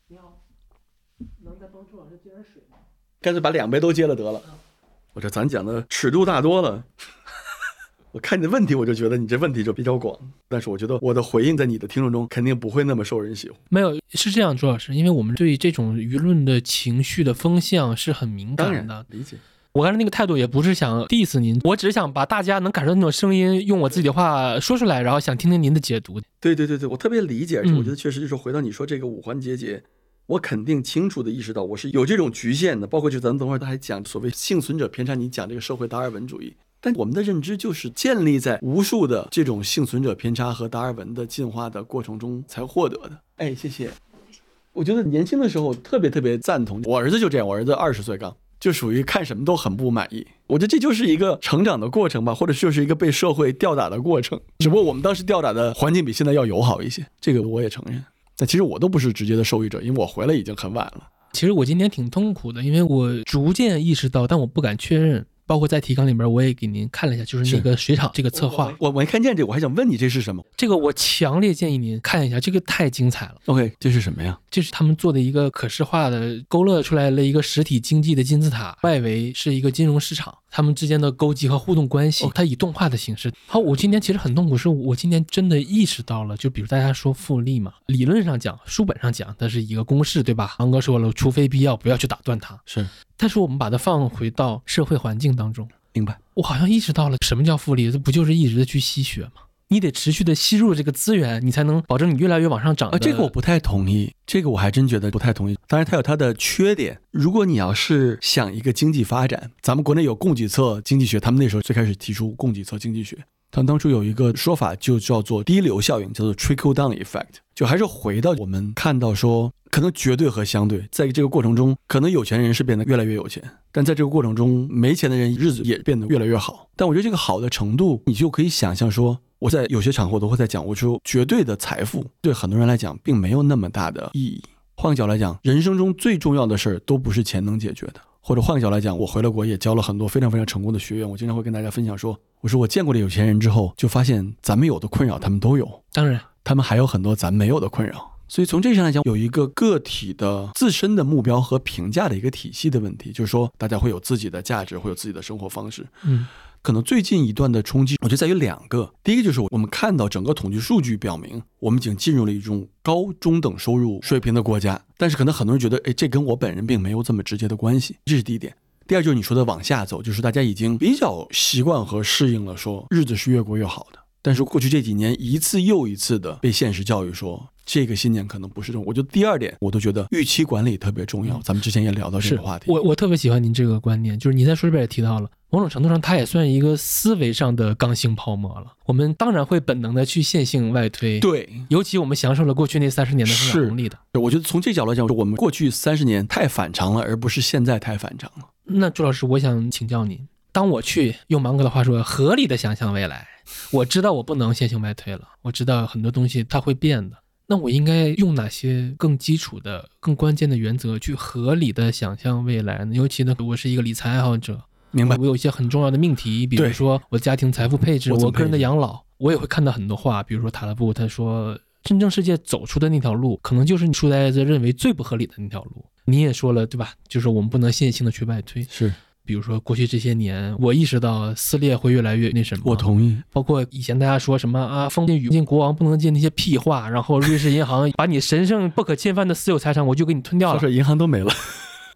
你好，能再帮朱老师接点水吗？干脆把两杯都接了得了。我这咱讲的尺度大多了。我看你的问题，我就觉得你这问题就比较广，但是我觉得我的回应在你的听众中肯定不会那么受人喜欢。没有，是这样，朱老师，因为我们对这种舆论的情绪的风向是很敏感的。理解。我刚才那个态度也不是想 diss 您，我只是想把大家能感受到那种声音，用我自己的话说出来，然后想听听您的解读。对对对对，我特别理解，而且嗯我觉得确实就是回到你说这个五环结节，我肯定清楚的意识到我是有这种局限的，包括就咱们等会儿他还讲所谓幸存者偏差，你讲这个社会达尔文主义。但我们的认知就是建立在无数的这种幸存者偏差和达尔文的进化的过程中才获得的。哎，谢谢。我觉得年轻的时候特别特别赞同，我儿子就这样，我儿子二十岁刚，就属于看什么都很不满意。我觉得这就是一个成长的过程吧，或者就是一个被社会吊打的过程。只不过我们当时吊打的环境比现在要友好一些，这个我也承认。但其实我都不是直接的受益者，因为我回来已经很晚了。其实我今天挺痛苦的，因为我逐渐意识到，但我不敢确认。包括在提纲里面，我也给您看了一下，就是那个水厂这个策划，我我没看见这个，我还想问你这是什么这个我强烈建议您看一下，这个太精彩了。？OK，这是什么呀？这是他们做的一个可视化的，勾勒出来了一个实体经济的金字塔，外围是一个金融市场，他们之间的勾稽和互动关系，它以动画的形式。好，我今天其实很痛苦，是我今天真的意识到了，就比如大家说复利嘛，理论上讲，书本上讲，它是一个公式，对吧？昂哥说了，除非必要，不要去打断它。是但是我们把它放回到社会环境当中，明白。我好像意识到了什么叫复利，这不就是一直的去吸血吗？你得持续的吸入这个资源，你才能保证你越来越往上涨的。啊，这个我不太同意，这个我还真觉得不太同意。当然，它有它的缺点。如果你要是想一个经济发展，咱们国内有供给侧经济学，他们那时候最开始提出供给侧经济学，他当初有一个说法就叫做滴流效应，叫做 trickle down effect，就还是回到我们看到说，可能绝对和相对，在这个过程中，可能有钱人是变得越来越有钱，但在这个过程中，没钱的人日子也变得越来越好。但我觉得这个好的程度，你就可以想象说。我在有些场合都会在讲，我说绝对的财富对很多人来讲并没有那么大的意义。换个角度来讲，人生中最重要的事儿都不是钱能解决的。或者换个角度来讲，我回了国也教了很多非常非常成功的学员，我经常会跟大家分享说，我说我见过的有钱人之后，就发现咱们有的困扰他们都有，当然，他们还有很多咱没有的困扰。所以从这上来讲，有一个个体的自身的目标和评价的一个体系的问题，就是说大家会有自己的价值，会有自己的生活方式。嗯，可能最近一段的冲击，我觉得在于两个。第一个就是我们看到整个统计数据表明，我们已经进入了一种高中等收入水平的国家，但是可能很多人觉得，哎，这跟我本人并没有这么直接的关系，这是第一点。第二就是你说的往下走，就是大家已经比较习惯和适应了，说日子是越过越好的。但是过去这几年一次又一次的被现实教育说，这个信念可能不是这种。我觉得第二点，我都觉得预期管理特别重要。咱们之前也聊到这个话题，我我特别喜欢您这个观念，就是你在书里边也提到了，某种程度上它也算一个思维上的刚性泡沫了。我们当然会本能的去线性外推，，对，尤其我们享受了过去那三十年的增长是红利的。我觉得从这角度来讲，我们过去三十年太反常了，而不是现在太反常了。那朱老师，我想请教您，当我去用芒格的话说，合理的想象未来，我知道我不能线性外推了，我知道很多东西它会变的。那我应该用哪些更基础的、更关键的原则去合理的想象未来呢？尤其呢，我是一个理财爱好者，明白我？有一些很重要的命题，比如说我家庭财富配置，我我个人的养老，我也会看到很多话，比如说塔勒布他说，真正世界走出的那条路，可能就是你书呆子认为最不合理的那条路。你也说了，对吧？就是我们不能线性的去外推。是比如说过去这些年，我意识到撕裂会越来越那什么。我同意。包括以前大家说什么啊，封建封建国王不能进那些屁话，然后瑞士银行把你神圣不可侵犯的私有财产我就给你吞掉了。说说银行都没了，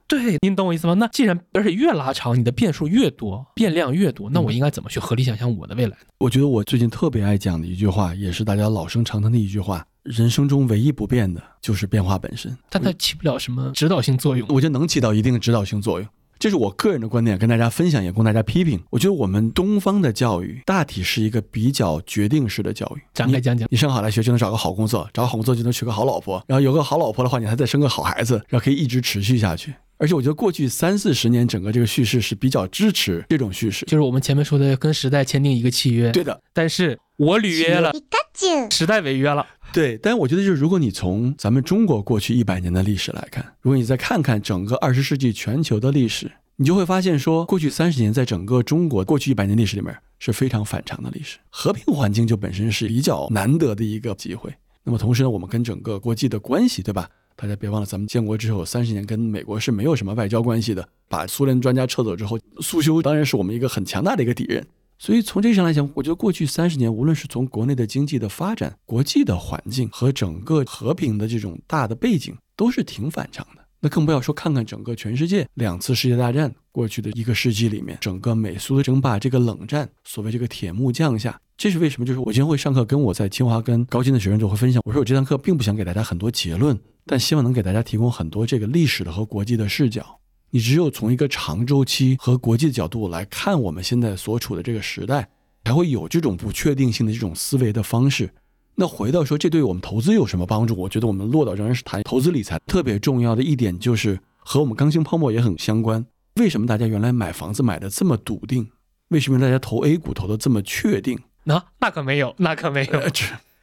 对，您懂我意思吗？那既然而且越拉长，你的变数越多，变量越多，那我嗯应该怎么去合理想象我的未来呢？我觉得我最近特别爱讲的一句话，也是大家老生常谈的一句话：人生中唯一不变的就是变化本身。但它起不了什么指导性作用。我觉得能起到一定的指导性作用。这是我个人的观点，跟大家分享，也供大家批评。我觉得我们东方的教育大体是一个比较决定式的教育。展开讲讲。你上好大学就能找个好工作，找个好工作就能娶个好老婆，然后有个好老婆的话，你还再生个好孩子，然后可以一直持续下去。而且我觉得过去三四十年，整个这个叙事是比较支持这种叙事。就是我们前面说的，跟时代签订一个契约。对的，但是我履约了，ピカチュウ时代违约了。对，但我觉得就是如果你从咱们中国过去一百年的历史来看，如果你再看看整个二十世纪全球的历史，你就会发现说，过去三十年在整个中国过去一百年历史里面是非常反常的历史。和平环境就本身是比较难得的一个机会。那么同时呢，我们跟整个国际的关系，对吧？ 大家别忘了，咱们建国之后三十年跟美国是没有什么外交关系的。把苏联专家撤走之后，苏修当然是我们一个很强大的一个敌人。所以从这上来讲，我觉得过去三十年，无论是从国内的经济的发展、国际的环境和整个和平的这种大的背景，都是挺反常的。那更不要说看看整个全世界两次世界大战过去的一个世纪里面，整个美苏的争霸，这个冷战，所谓这个铁幕降下，这是为什么？就是我今天会上课，跟我在清华跟高新的学生就会分享，我说我这堂课并不想给大家很多结论，但希望能给大家提供很多这个历史的和国际的视角。你只有从一个长周期和国际的角度来看我们现在所处的这个时代，才会有这种不确定性的这种思维的方式。那回到说，这对我们投资有什么帮助？我觉得我们落到仍然是谈投资理财，特别重要的一点就是和我们刚性泡沫也很相关。为什么大家原来买房子买的这么笃定？为什么大家投 A 股投的这么确定？那那可没有，那可没有。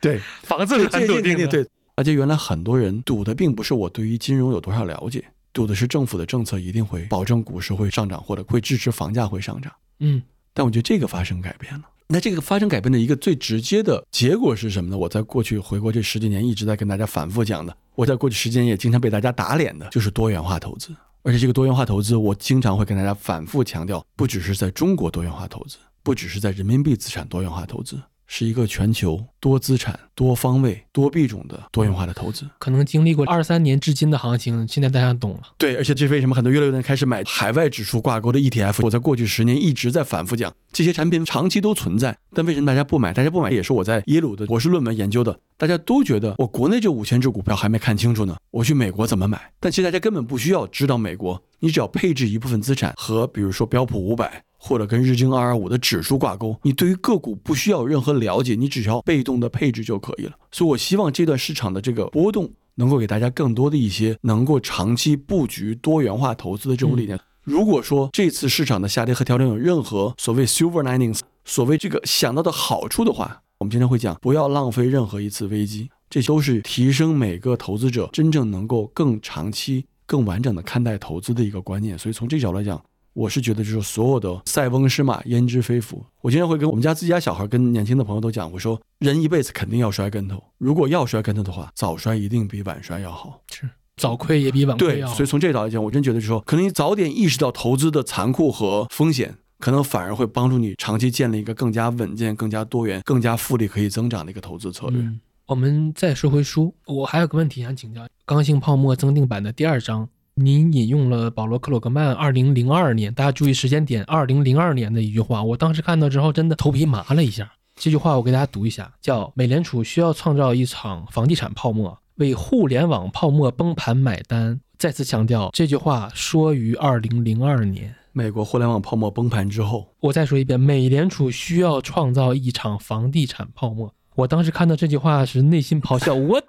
对，房子很笃定的。对，而且原来很多人赌的并不是我对于金融有多少了解。赌的是政府的政策一定会保证股市会上涨，或者会支持房价会上涨。嗯，但我觉得这个发生改变了。那这个发生改变的一个最直接的结果是什么呢？我在过去回国这十几年一直在跟大家反复讲的，我在过去时间也经常被大家打脸的，就是多元化投资。而且这个多元化投资，我经常会跟大家反复强调，不只是在中国多元化投资，不只是在人民币资产多元化投资。是一个全球多资产、多方位、多币种的多元化的投资，可能经历过二三年至今的行情，现在大家懂了。对，而且这是为什么很多越来越多人开始买海外指数挂钩的 ETF。我在过去十年一直在反复讲，这些产品长期都存在，但为什么大家不买？大家不买也是我在耶鲁的博士论文研究的。大家都觉得我国内这五千只股票还没看清楚呢，我去美国怎么买？但其实大家根本不需要知道美国，你只要配置一部分资产和比如说标普五百。或者跟日经二二五的指数挂钩，你对于个股不需要任何了解，你只需要被动的配置就可以了。所以，我希望这段市场的这个波动能够给大家更多的一些能够长期布局、多元化投资的这种理念。如果说这次市场的下跌和调整有任何所谓 silver linings，所谓这个想到的好处的话，我们经常会讲，不要浪费任何一次危机，这都是提升每个投资者真正能够更长期、更完整的看待投资的一个观念。所以，从这角度来讲。我是觉得，就是所有的塞翁失马焉知非福。我经常会跟我们家自己家小孩、跟年轻的朋友都讲，我说人一辈子肯定要摔跟头，如果要摔跟头的话，早摔一定比晚摔要好。是，早亏也比晚亏要好。对，所以从这角度来讲，我真觉得就是说，可能你早点意识到投资的残酷和风险，可能反而会帮助你长期建立一个更加稳健、更加多元、更加复利可以增长的一个投资策略。我们再说回书，我还有个问题想请教：刚性泡沫增订版的第二章。您引用了保罗·克鲁格曼二零零二年，大家注意时间点，二零零二年的一句话，我当时看到之后真的头皮麻了一下。这句话我给大家读一下，叫“美联储需要创造一场房地产泡沫，为互联网泡沫崩盘买单”。再次强调，这句话说于二零零二年，美国互联网泡沫崩盘之后。我再说一遍，美联储需要创造一场房地产泡沫。我当时看到这句话时，内心咆哮，我。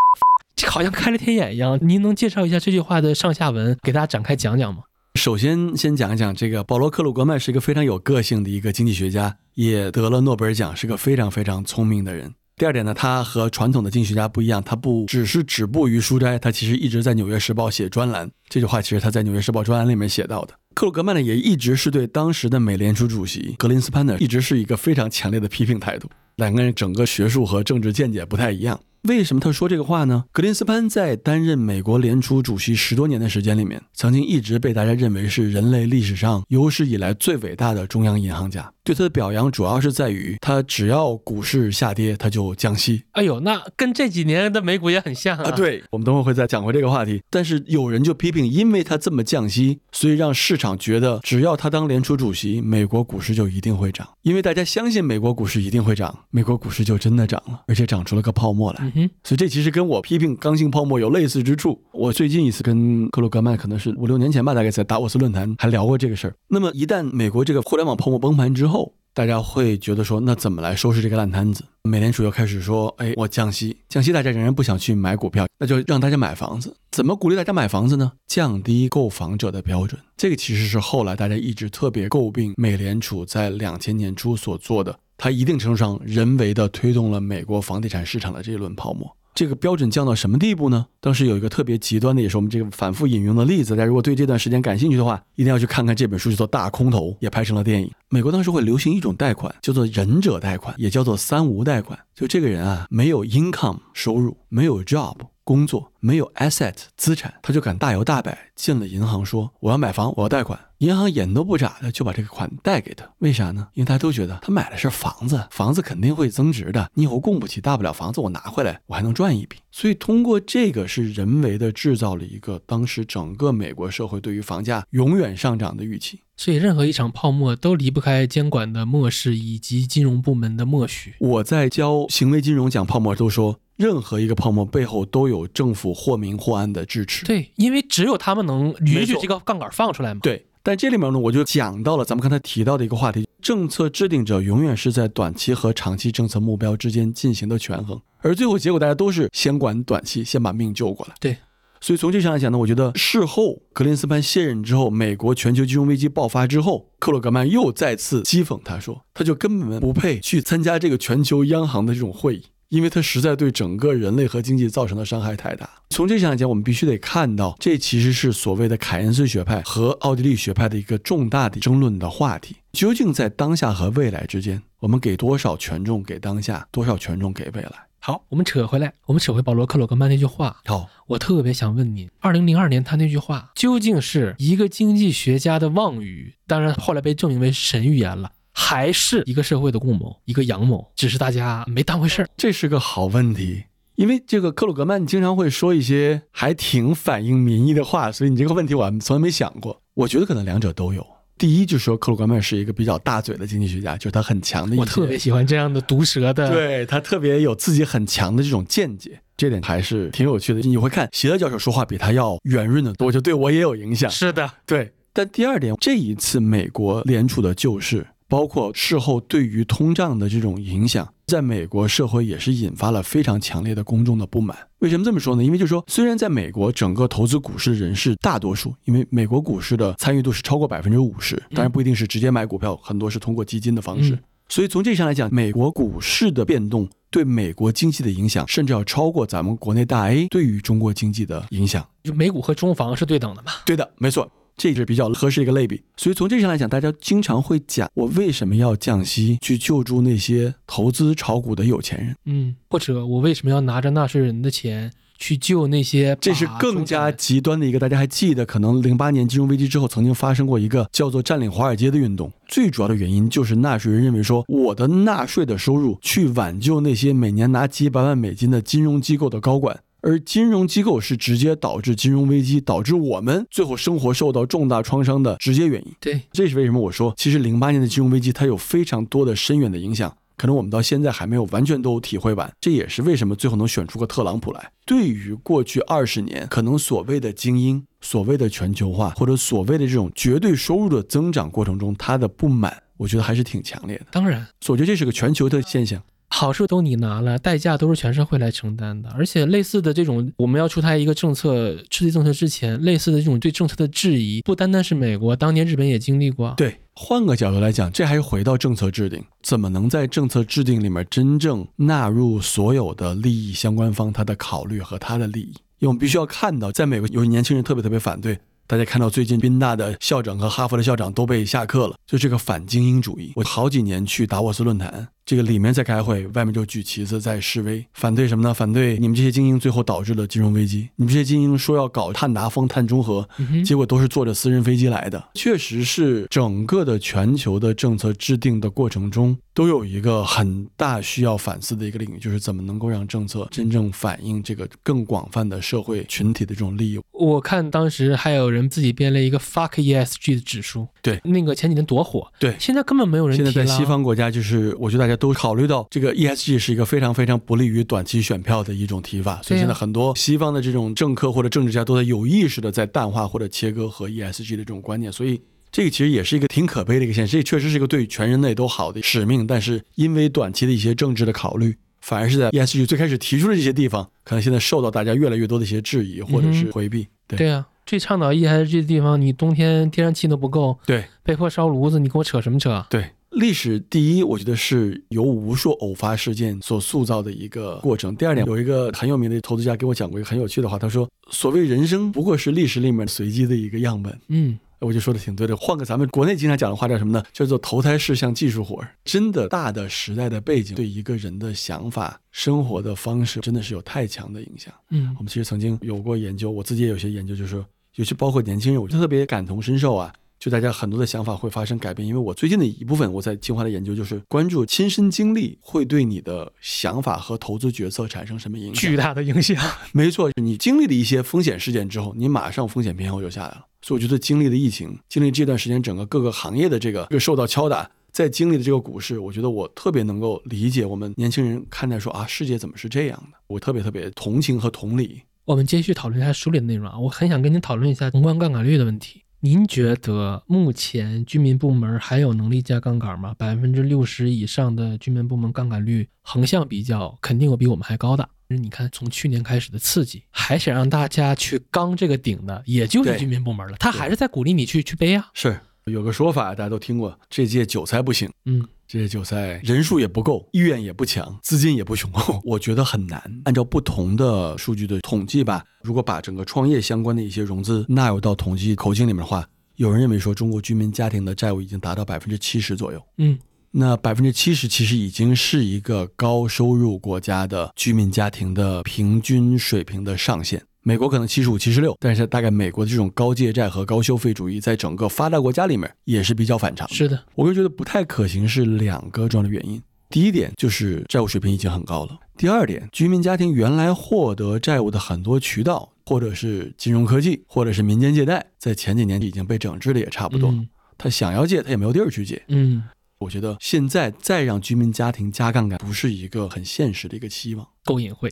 这好像开了天眼一样。您能介绍一下这句话的上下文，给大家展开讲讲吗？首先，先讲一讲这个保罗·克鲁格曼是一个非常有个性的一个经济学家，也得了诺贝尔奖，是个非常非常聪明的人。第二点呢，他和传统的经济学家不一样，他不只是止步于书斋，他其实一直在《纽约时报》写专栏。这句话其实他在《纽约时报》专栏里面写到的。克鲁格曼呢，也一直是对当时的美联储主席格林斯潘呢，一直是一个非常强烈的批评态度。两个人整个学术和政治见解不太一样。为什么他说这个话呢？格林斯潘在担任美国联储主席十多年的时间里面，曾经一直被大家认为是人类历史上有史以来最伟大的中央银行家。对他的表扬主要是在于，他只要股市下跌，他就降息。哎呦，那跟这几年的美股也很像啊。对，我们等会会再讲回这个话题。但是有人就批评，因为他这么降息，所以让市场觉得只要他当联储主席，美国股市就一定会涨。因为大家相信美国股市一定会涨，美国股市就真的涨了，而且涨出了个泡沫来。所以这其实跟我批评刚性泡沫有类似之处。我最近一次跟克鲁格曼可能是五六年前吧，大概在达沃斯论坛还聊过这个事儿。那么一旦美国这个互联网泡沫崩盘之，后，大家会觉得说，那怎么来收拾这个烂摊子？美联储又开始说，哎，我降息，降息，大家仍然不想去买股票，那就让大家买房子。怎么鼓励大家买房子呢？降低购房者的标准。这个其实是后来大家一直特别诟病美联储在两千年初所做的，它一定程度上人为的推动了美国房地产市场的这一轮泡沫。这个标准降到什么地步呢？当时有一个特别极端的，也是我们这个反复引用的例子。大家如果对这段时间感兴趣的话，一定要去看看这本书，叫做《大空头》，也拍成了电影。美国当时会流行一种贷款，叫做忍者贷款，也叫做三无贷款。就这个人啊，没有 income 收入，没有 job，工作，没有 asset 资产，他就敢大摇大摆进了银行，说我要买房，我要贷款。银行眼都不眨的就把这个款贷给他，为啥呢？因为大家都觉得他买的是房子，房子肯定会增值的，你以后供不起，大不了房子我拿回来，我还能赚一笔。所以通过这个是人为的制造了一个当时整个美国社会对于房价永远上涨的预期。所以任何一场泡沫都离不开监管的漠视以及金融部门的默许。我在教行为金融讲泡沫都说。任何一个泡沫背后都有政府或明或暗的支持。对，因为只有他们能允许这个杠杆放出来嘛。对，但这里面呢，我就讲到了咱们刚才提到的一个话题：政策制定者永远是在短期和长期政策目标之间进行的权衡，而最后结果大家都是先管短期，先把命救过来。对，所以从这上来讲呢，我觉得事后格林斯潘卸任之后，美国全球金融危机爆发之后，克鲁格曼又再次讥讽他说，他就根本不配去参加这个全球央行的这种会议。因为它实在对整个人类和经济造成的伤害太大。从这上来讲，我们必须得看到，这其实是所谓的凯恩斯学派和奥地利学派的一个重大的争论的话题。究竟在当下和未来之间，我们给多少权重给当下，多少权重给未来？好，我们扯回来，我们扯回保罗·克鲁格曼那句话。好，我特别想问您，二零零二年他那句话究竟是一个经济学家的妄语，当然后来被证明为神预言了。还是一个社会的共谋，一个阳谋，只是大家没当回事儿。这是个好问题，因为这个克鲁格曼经常会说一些还挺反映民意的话，所以你这个问题我从来没想过。我觉得可能两者都有。第一就是说克鲁格曼是一个比较大嘴的经济学家，就是他很强的。我特别喜欢这样的毒舌的，对他特别有自己很强的这种见解，这点还是挺有趣的。你会看席勒教授说话比他要圆润的多，就对我也有影响。是的，对。但第二点，这一次美国联储的救市。包括事后对于通胀的这种影响，在美国社会也是引发了非常强烈的公众的不满。为什么这么说呢？因为就是说，虽然在美国整个投资股市的人士大多数，因为美国股市的参与度是超过百分之五十，当然不一定是直接买股票，很多是通过基金的方式。所以从这上来讲，美国股市的变动对美国经济的影响，甚至要超过咱们国内大 A 对于中国经济的影响。就美股和中房是对等的嘛？对的，没错。这是比较合适一个类比，所以从这上来讲，大家经常会讲我为什么要降息去救助那些投资炒股的有钱人，嗯，或者我为什么要拿着纳税人的钱去救那些？这是更加极端的一个。大家还记得，可能零八年金融危机之后，曾经发生过一个叫做占领华尔街的运动，最主要的原因就是纳税人认为说，我的纳税的收入去挽救那些每年拿几百万美金的金融机构的高管。而金融机构是直接导致金融危机，导致我们最后生活受到重大创伤的直接原因。对，这是为什么我说，其实零八年的金融危机它有非常多的深远的影响，可能我们到现在还没有完全都体会完。这也是为什么最后能选出个特朗普来。对于过去二十年，可能所谓的精英、所谓的全球化或者所谓的这种绝对收入的增长过程中，他的不满，我觉得还是挺强烈的。当然，所以我觉得这是个全球的现象。好处都你拿了，代价都是全社会来承担的。而且类似的这种，我们要出台一个政策、刺激政策之前，类似的这种对政策的质疑，不单单是美国，当年日本也经历过。对，换个角度来讲，这还是回到政策制定，怎么能在政策制定里面真正纳入所有的利益相关方他的考虑和他的利益？因为我们必须要看到，在美国有年轻人特别特别反对。大家看到最近宾大的校长和哈佛的校长都被下课了，就这个反精英主义。我好几年去达沃斯论坛。这个里面在开会，外面就举旗子在示威，反对什么呢？反对你们这些精英最后导致了金融危机。你们这些精英说要搞碳达峰、碳中和，结果都是坐着私人飞机来的。确实是整个的全球的政策制定的过程中，都有一个很大需要反思的一个领域，就是怎么能够让政策真正反映这个更广泛的社会群体的这种利益。我看当时还有人自己编了一个 fuck ESG 的指数，对，那个前几年多火，对，现在根本没有人。现在在西方国家，就是我觉得大家。都考虑到这个 ESG 是一个非常非常不利于短期选票的一种提法，所以现在很多西方的这种政客或者政治家都在有意识的在淡化或者切割和 ESG 的这种观念，所以这个其实也是一个挺可悲的一个现象。这确实是一个对全人类都好的使命，但是因为短期的一些政治的考虑，反而是在 ESG 最开始提出的这些地方，可能现在受到大家越来越多的一些质疑或者是回避。对对啊，最倡导 ESG 的地方，你冬天天然气都不够，对，被迫烧炉子，你跟我扯什么扯？对。历史第一，我觉得是由无数偶发事件所塑造的一个过程。第二点，有一个很有名的投资家给我讲过一个很有趣的话，他说：“所谓人生不过是历史里面随机的一个样本。”嗯，我就说的挺对的。换个咱们国内经常讲的话叫什么呢？叫做投胎是项技术活儿。真的大的时代的背景对一个人的想法、生活的方式，真的是有太强的影响。嗯我们其实曾经有过研究，我自己也有些研究，就是说，尤其包括年轻人，我就特别感同身受啊。就大家很多的想法会发生改变，因为我最近的一部分我在清华的研究就是关注亲身经历会对你的想法和投资决策产生什么影响。巨大的影响。没错，你经历了一些风险事件之后，你马上风险偏好就下来了。所以我觉得经历了疫情，经历这段时间整个各个行业的这个这个受到敲打，在经历的这个股市，我觉得我特别能够理解我们年轻人看待说啊，世界怎么是这样的，我特别特别同情和同理。我们继续讨论一下书里的内容啊，我很想跟您讨论一下宏观杠杆率的问题。您觉得目前居民部门还有能力加杠杆吗？百分之六十以上的居民部门杠杆率横向比较，肯定有比我们还高的。你看，从去年开始的刺激，还想让大家去刚这个顶的，也就是居民部门了。他还是在鼓励你去去背啊。是有个说法大家都听过，这届韭菜不行，嗯，这届韭菜人数也不够，意愿也不强，资金也不雄厚，我觉得很难。按照不同的数据的统计吧，如果把整个创业相关的一些融资纳入到统计口径里面的话，有人认为说中国居民家庭的债务已经达到百分之七十左右。嗯，那百分之七十其实已经是一个高收入国家的居民家庭的平均水平的上限。美国可能七十五、七十六，但是大概美国的这种高借债和高消费主义，在整个发达国家里面也是比较反常。是的，我就觉得不太可行是两个重要的原因。第一点就是债务水平已经很高了。第二点，居民家庭原来获得债务的很多渠道，或者是金融科技，或者是民间借贷，在前几年已经被整治的也差不多了。嗯他想要借，他也没有地儿去借。嗯，我觉得现在再让居民家庭加杠杆，不是一个很现实的一个期望。够隐晦。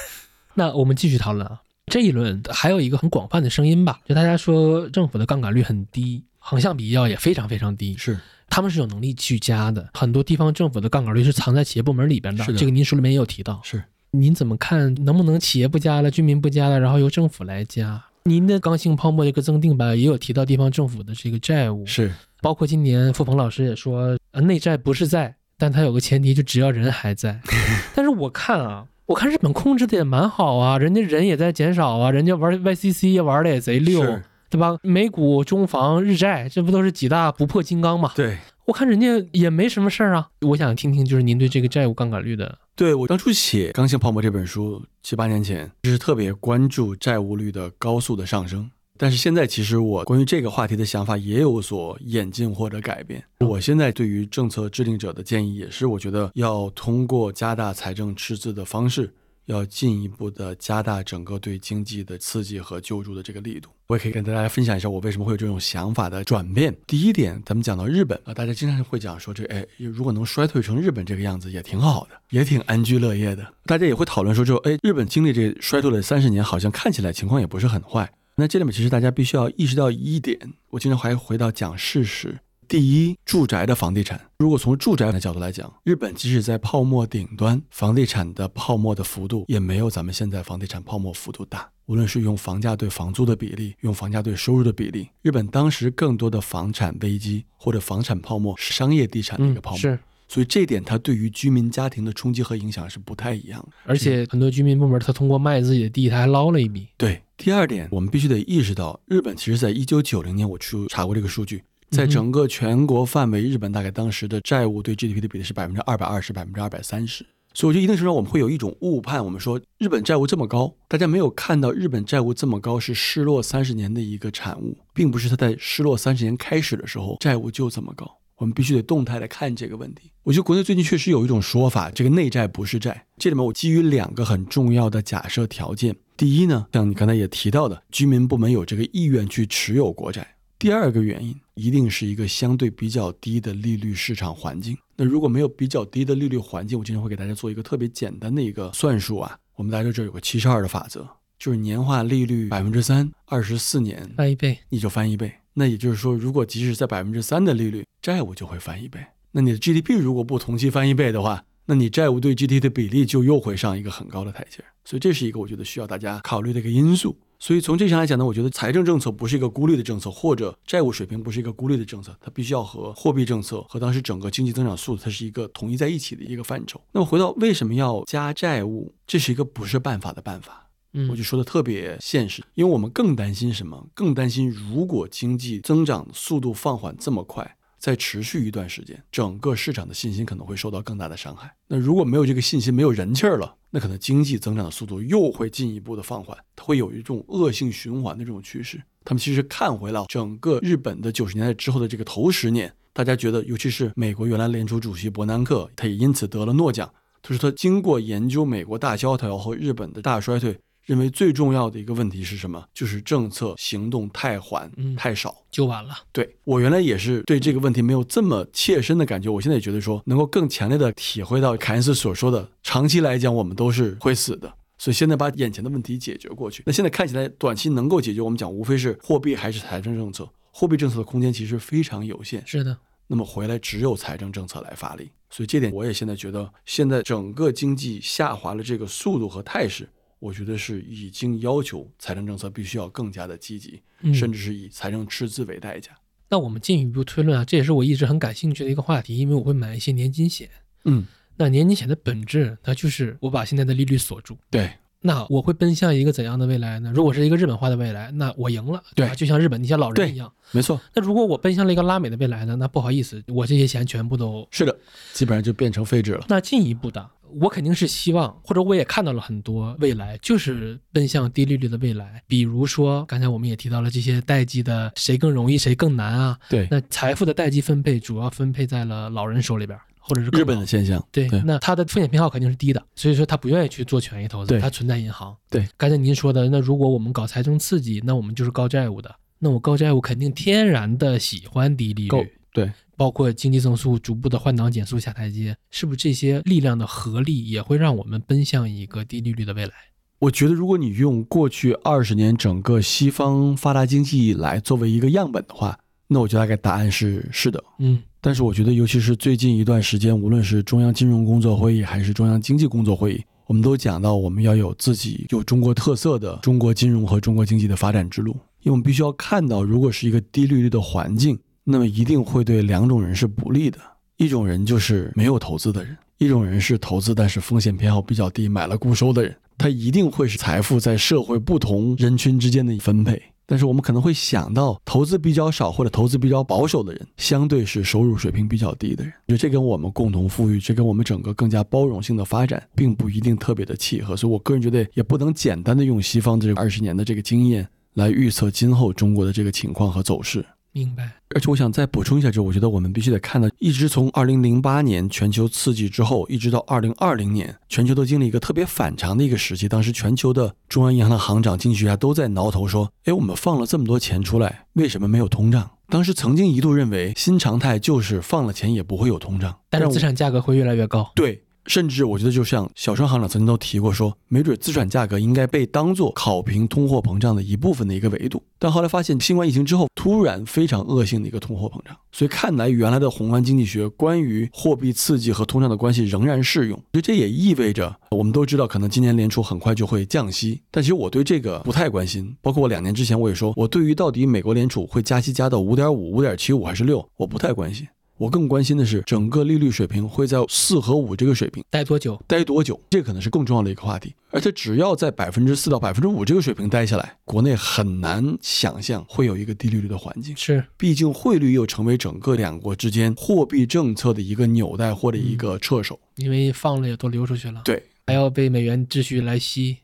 那我们继续讨论啊，这一轮还有一个很广泛的声音吧，就大家说政府的杠杆率很低，横向比较也非常非常低，是他们是有能力去加的。很多地方政府的杠杆率是藏在企业部门里边的，这个您书里面也有提到。是，您怎么看？能不能企业不加了，居民不加了，然后由政府来加？您的刚性泡沫这个增定版也有提到地方政府的这个债务，是包括今年付鹏老师也说，呃，内债不是债，但它有个前提，就只要人还在。但是我看啊，我看日本控制的也蛮好啊，人家人也在减少啊，人家玩 YCC 玩的也贼溜，对吧？美股、中房、日债，这不都是几大不破金刚嘛？对。我看人家也没什么事儿啊。我想听听，就是您对这个债务杠杆率的，对我当初写《刚性泡沫》这本书七八年前，就是特别关注债务率的高速的上升。但是现在其实我关于这个话题的想法也有所演进或者改变。我现在对于政策制定者的建议也是，我觉得要通过加大财政赤字的方式，要进一步的加大整个对经济的刺激和救助的这个力度。我也可以跟大家分享一下我为什么会有这种想法的转变。第一点，咱们讲到日本啊，大家经常会讲说这哎，如果能衰退成日本这个样子也挺好的，也挺安居乐业的。大家也会讨论说，就哎，日本经历这衰退了三十年，好像看起来情况也不是很坏。那这里面其实大家必须要意识到一点，我经常还回到讲事实。第一，住宅的房地产，如果从住宅的角度来讲，日本即使在泡沫顶端，房地产的泡沫的幅度也没有咱们现在房地产泡沫幅度大。无论是用房价对房租的比例，用房价对收入的比例，日本当时更多的房产危机或者房产泡沫是商业地产的一个泡沫，是，所以这点它对于居民家庭的冲击和影响是不太一样的。而且很多居民部门他通过卖自己的地，他还捞了一笔。对，第二点，我们必须得意识到，日本其实在一九九零年我去查过这个数据，在整个全国范围，日本大概当时的债务对 GDP 的比例是百分之二百二十、百分之二百三十。所以我觉得一定程度上我们会有一种误判，我们说日本债务这么高，大家没有看到日本债务这么高是失落三十年的一个产物，并不是它在失落三十年开始的时候债务就这么高。我们必须得动态的看这个问题。我觉得国内最近确实有一种说法，这个内债不是债。这里面我基于两个很重要的假设条件：第一呢，像你刚才也提到的，居民部门有这个意愿去持有国债；第二个原因，一定是一个相对比较低的利率市场环境。那如果没有比较低的利率环境，我经常会给大家做一个特别简单的一个算术啊。我们大家知道这有个七十二的法则，就是年化利率百分之三，二十四年翻一倍，你就翻一倍。那也就是说，如果即使在百分之三的利率，债务就会翻一倍。那你的 GDP 如果不同期翻一倍的话，那你债务对 GDP 的比例就又会上一个很高的台阶。所以这是一个我觉得需要大家考虑的一个因素。所以从这上来讲呢，我觉得财政政策不是一个孤立的政策，或者债务水平不是一个孤立的政策，它必须要和货币政策和当时整个经济增长速度，它是一个统一在一起的一个范畴。那么回到为什么要加债务，这是一个不是办法的办法。嗯我就说的特别现实，因为我们更担心什么？更担心如果经济增长速度放缓这么快，再持续一段时间，整个市场的信心可能会受到更大的伤害。那如果没有这个信心，没有人气儿了，那可能经济增长的速度又会进一步的放缓，它会有一种恶性循环的这种趋势。他们其实看回了整个日本的九十年代之后的这个头十年，大家觉得，尤其是美国原来联储主席伯南克，他也因此得了诺奖。他说他经过研究美国大萧条和日本的大衰退，认为最重要的一个问题是什么？就是政策行动太缓、嗯太少。就完了。对我原来也是对这个问题没有这么切身的感觉，我现在也觉得说能够更强烈的体会到凯恩斯所说的，长期来讲我们都是会死的。所以现在把眼前的问题解决过去，那现在看起来短期能够解决，我们讲无非是货币还是财政政策，货币政策的空间其实非常有限。是的，那么回来只有财政政策来发力，所以这点我也现在觉得，现在整个经济下滑的这个速度和态势，我觉得是已经要求财政政策必须要更加的积极，嗯甚至是以财政赤字为代价。那我们进一步推论啊，这也是我一直很感兴趣的一个话题，因为我会买一些年金险。嗯，那年金险的本质，它就是我把现在的利率锁住。对，那我会奔向一个怎样的未来呢？如果是一个日本化的未来，那我赢了，对吧？就像日本那些老人一样。没错，那如果我奔向了一个拉美的未来呢？那不好意思，我这些钱全部都是的，基本上就变成废纸了。那进一步的，我肯定是希望，或者我也看到了很多未来，就是奔向低利率的未来。比如说，刚才我们也提到了这些代际的谁更容易，谁更难啊。对，那财富的代际分配主要分配在了老人手里边，或者是日本的现象，对，对。那他的风险偏好肯定是低的，所以说他不愿意去做权益投资，他存在银行。对，刚才您说的，那如果我们搞财政刺激，那我们就是高债务的，那我高债务肯定天然的喜欢低利率，对，包括经济增速逐步的换挡减速下台阶，是不是这些力量的合力也会让我们奔向一个低利率的未来？我觉得如果你用过去二十年整个西方发达经济来作为一个样本的话，那我觉得大概答案是是的。嗯但是我觉得，尤其是最近一段时间，无论是中央金融工作会议还是中央经济工作会议，我们都讲到我们要有自己有中国特色的中国金融和中国经济的发展之路。因为我们必须要看到，如果是一个低利率的环境，那么一定会对两种人是不利的。一种人就是没有投资的人，一种人是投资但是风险偏好比较低，买了固收的人。他一定会是财富在社会不同人群之间的分配。但是我们可能会想到，投资比较少或者投资比较保守的人，相对是收入水平比较低的人。我觉得这跟我们共同富裕，这跟我们整个更加包容性的发展，并不一定特别的契合。所以我个人觉得，也不能简单的用西方的这二十年的这个经验来预测今后中国的这个情况和走势。明白。而且我想再补充一下，就是我觉得我们必须得看到，一直从二零零八年全球刺激之后，一直到二零二零年，全球都经历一个特别反常的一个时期。当时全球的中央银行的行长、经济学家都在挠头说：“哎，我们放了这么多钱出来，为什么没有通胀？”当时曾经一度认为新常态就是放了钱也不会有通胀，但是资产价格会越来越高。对，甚至我觉得就像小川行长曾经都提过说，没准资产价格应该被当做考评通货膨胀的一部分的一个维度。但后来发现新冠疫情之后，突然非常恶性的一个通货膨胀，所以看来原来的宏观经济学关于货币刺激和通胀的关系仍然适用。所以这也意味着我们都知道，可能今年联储很快就会降息，但其实我对这个不太关心。包括我两年之前我也说，我对于到底美国联储会加息加到五点五、五点七五还是六，我不太关心。我更关心的是整个利率水平会在四和五这个水平待多久？待多久，这可能是更重要的一个话题。而且只要在百分之四到百分之五这个水平待下来，国内很难想象会有一个低利率的环境。是毕竟汇率又成为整个两国之间货币政策的一个纽带或者一个掣手。因为放了也都流出去了，对，还要被美元秩序来吸。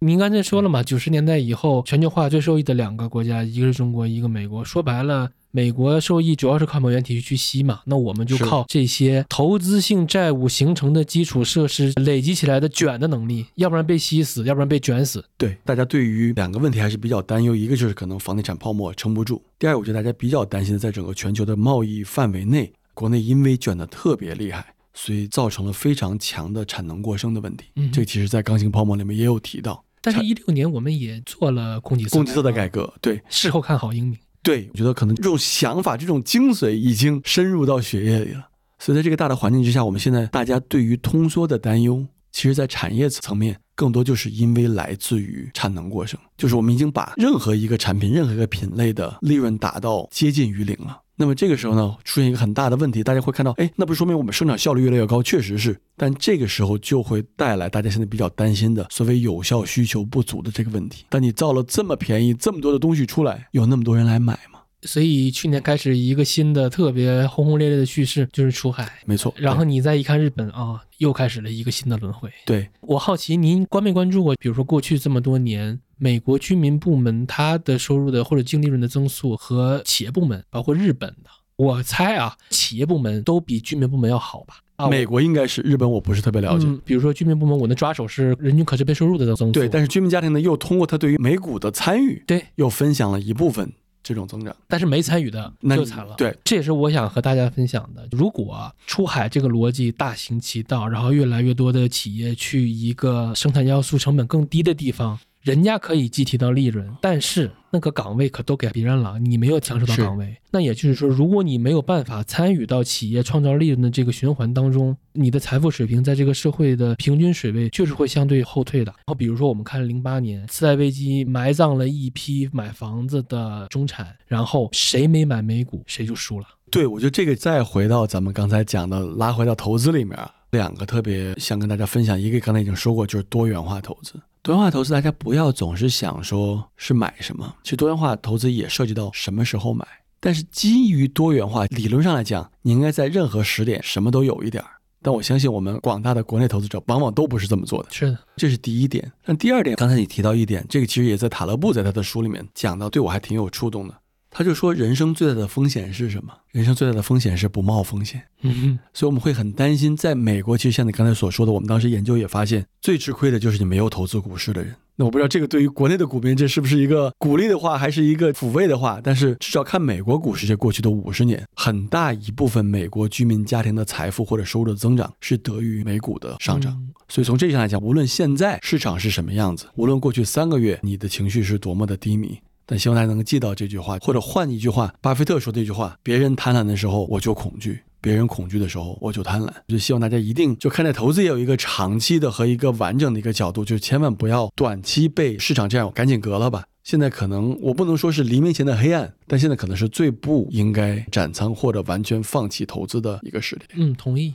您刚才说了嘛，九十年代以后，全球化最受益的两个国家，一个是中国，一个美国。说白了，美国受益主要是靠美元体系去吸嘛，那我们就靠这些投资性债务形成的基础设施累积起来的卷的能力，要不然被吸死，要不然被卷死。对，大家对于两个问题还是比较担忧，一个就是可能房地产泡沫撑不住，第二，我觉得大家比较担心的，在整个全球的贸易范围内，国内因为卷的特别厉害，所以造成了非常强的产能过剩的问题。嗯这其实在刚性泡沫里面也有提到，但是，一六年我们也做了供给侧供给侧的改革，对事后看好英明。对，我觉得可能这种想法、这种精髓已经深入到血液里了。所以在这个大的环境之下，我们现在大家对于通缩的担忧，其实在产业层面，更多就是因为来自于产能过剩，就是我们已经把任何一个产品、任何一个品类的利润打到接近于零了。那么这个时候呢，出现一个很大的问题，大家会看到，哎，那不是说明我们生产效率越来越高？确实是，但这个时候就会带来大家现在比较担心的所谓有效需求不足的这个问题。但你造了这么便宜、这么多的东西出来，有那么多人来买吗？所以去年开始一个新的特别轰轰烈烈的叙事就是出海，没错。然后你再一看日本啊，又开始了一个新的轮回。对我好奇，您关没关注过？比如说过去这么多年，美国居民部门它的收入的或者净利润的增速和企业部门，包括日本的，我猜啊，企业部门都比居民部门要好吧？啊，美国应该是，日本我不是特别了解。嗯，比如说居民部门，我的抓手是人均可支配收入的增速。对，但是居民家庭呢，又通过他对于美股的参与，对，又分享了一部分。这种增长，但是没参与的就惨了。对，这也是我想和大家分享的。如果出海这个逻辑大行其道，然后越来越多的企业去一个生产要素成本更低的地方。人家可以计提到利润，但是那个岗位可都给别人了，你没有抢手到岗位。那也就是说，如果你没有办法参与到企业创造利润的这个循环当中，你的财富水平在这个社会的平均水位确实会相对后退的。然后比如说，我们看零八年次贷危机埋葬了一批买房子的中产，然后谁没买美股，谁就输了。对，我觉得这个再回到咱们刚才讲的，拉回到投资里面，两个特别想跟大家分享，一个刚才已经说过，就是多元化投资。多元化投资，大家不要总是想说是买什么，其实多元化投资也涉及到什么时候买。但是基于多元化，理论上来讲，你应该在任何时点什么都有一点儿。但我相信我们广大的国内投资者往往都不是这么做的。是的，这是第一点。那第二点，刚才你提到一点，这个其实也在塔勒布在他的书里面讲到，对我还挺有触动的。他就说，人生最大的风险是什么？人生最大的风险是不冒风险。嗯，所以我们会很担心，在美国，其实像你刚才所说的，我们当时研究也发现，最吃亏的就是你没有投资股市的人。那我不知道这个对于国内的股民，这是不是一个鼓励的话，还是一个抚慰的话？但是至少看美国股市这过去的五十年，很大一部分美国居民家庭的财富或者收入的增长是得益于美股的上涨。所以从这上来讲，无论现在市场是什么样子，无论过去三个月你的情绪是多么的低迷。但希望大家能够记到这句话，或者换一句话，巴菲特说这句话：别人贪婪的时候，我就恐惧；别人恐惧的时候，我就贪婪。就希望大家一定就看待投资也有一个长期的和一个完整的一个角度，就千万不要短期被市场这样赶紧割了吧。现在可能我不能说是黎明前的黑暗，但现在可能是最不应该斩仓或者完全放弃投资的一个时点。嗯，同意。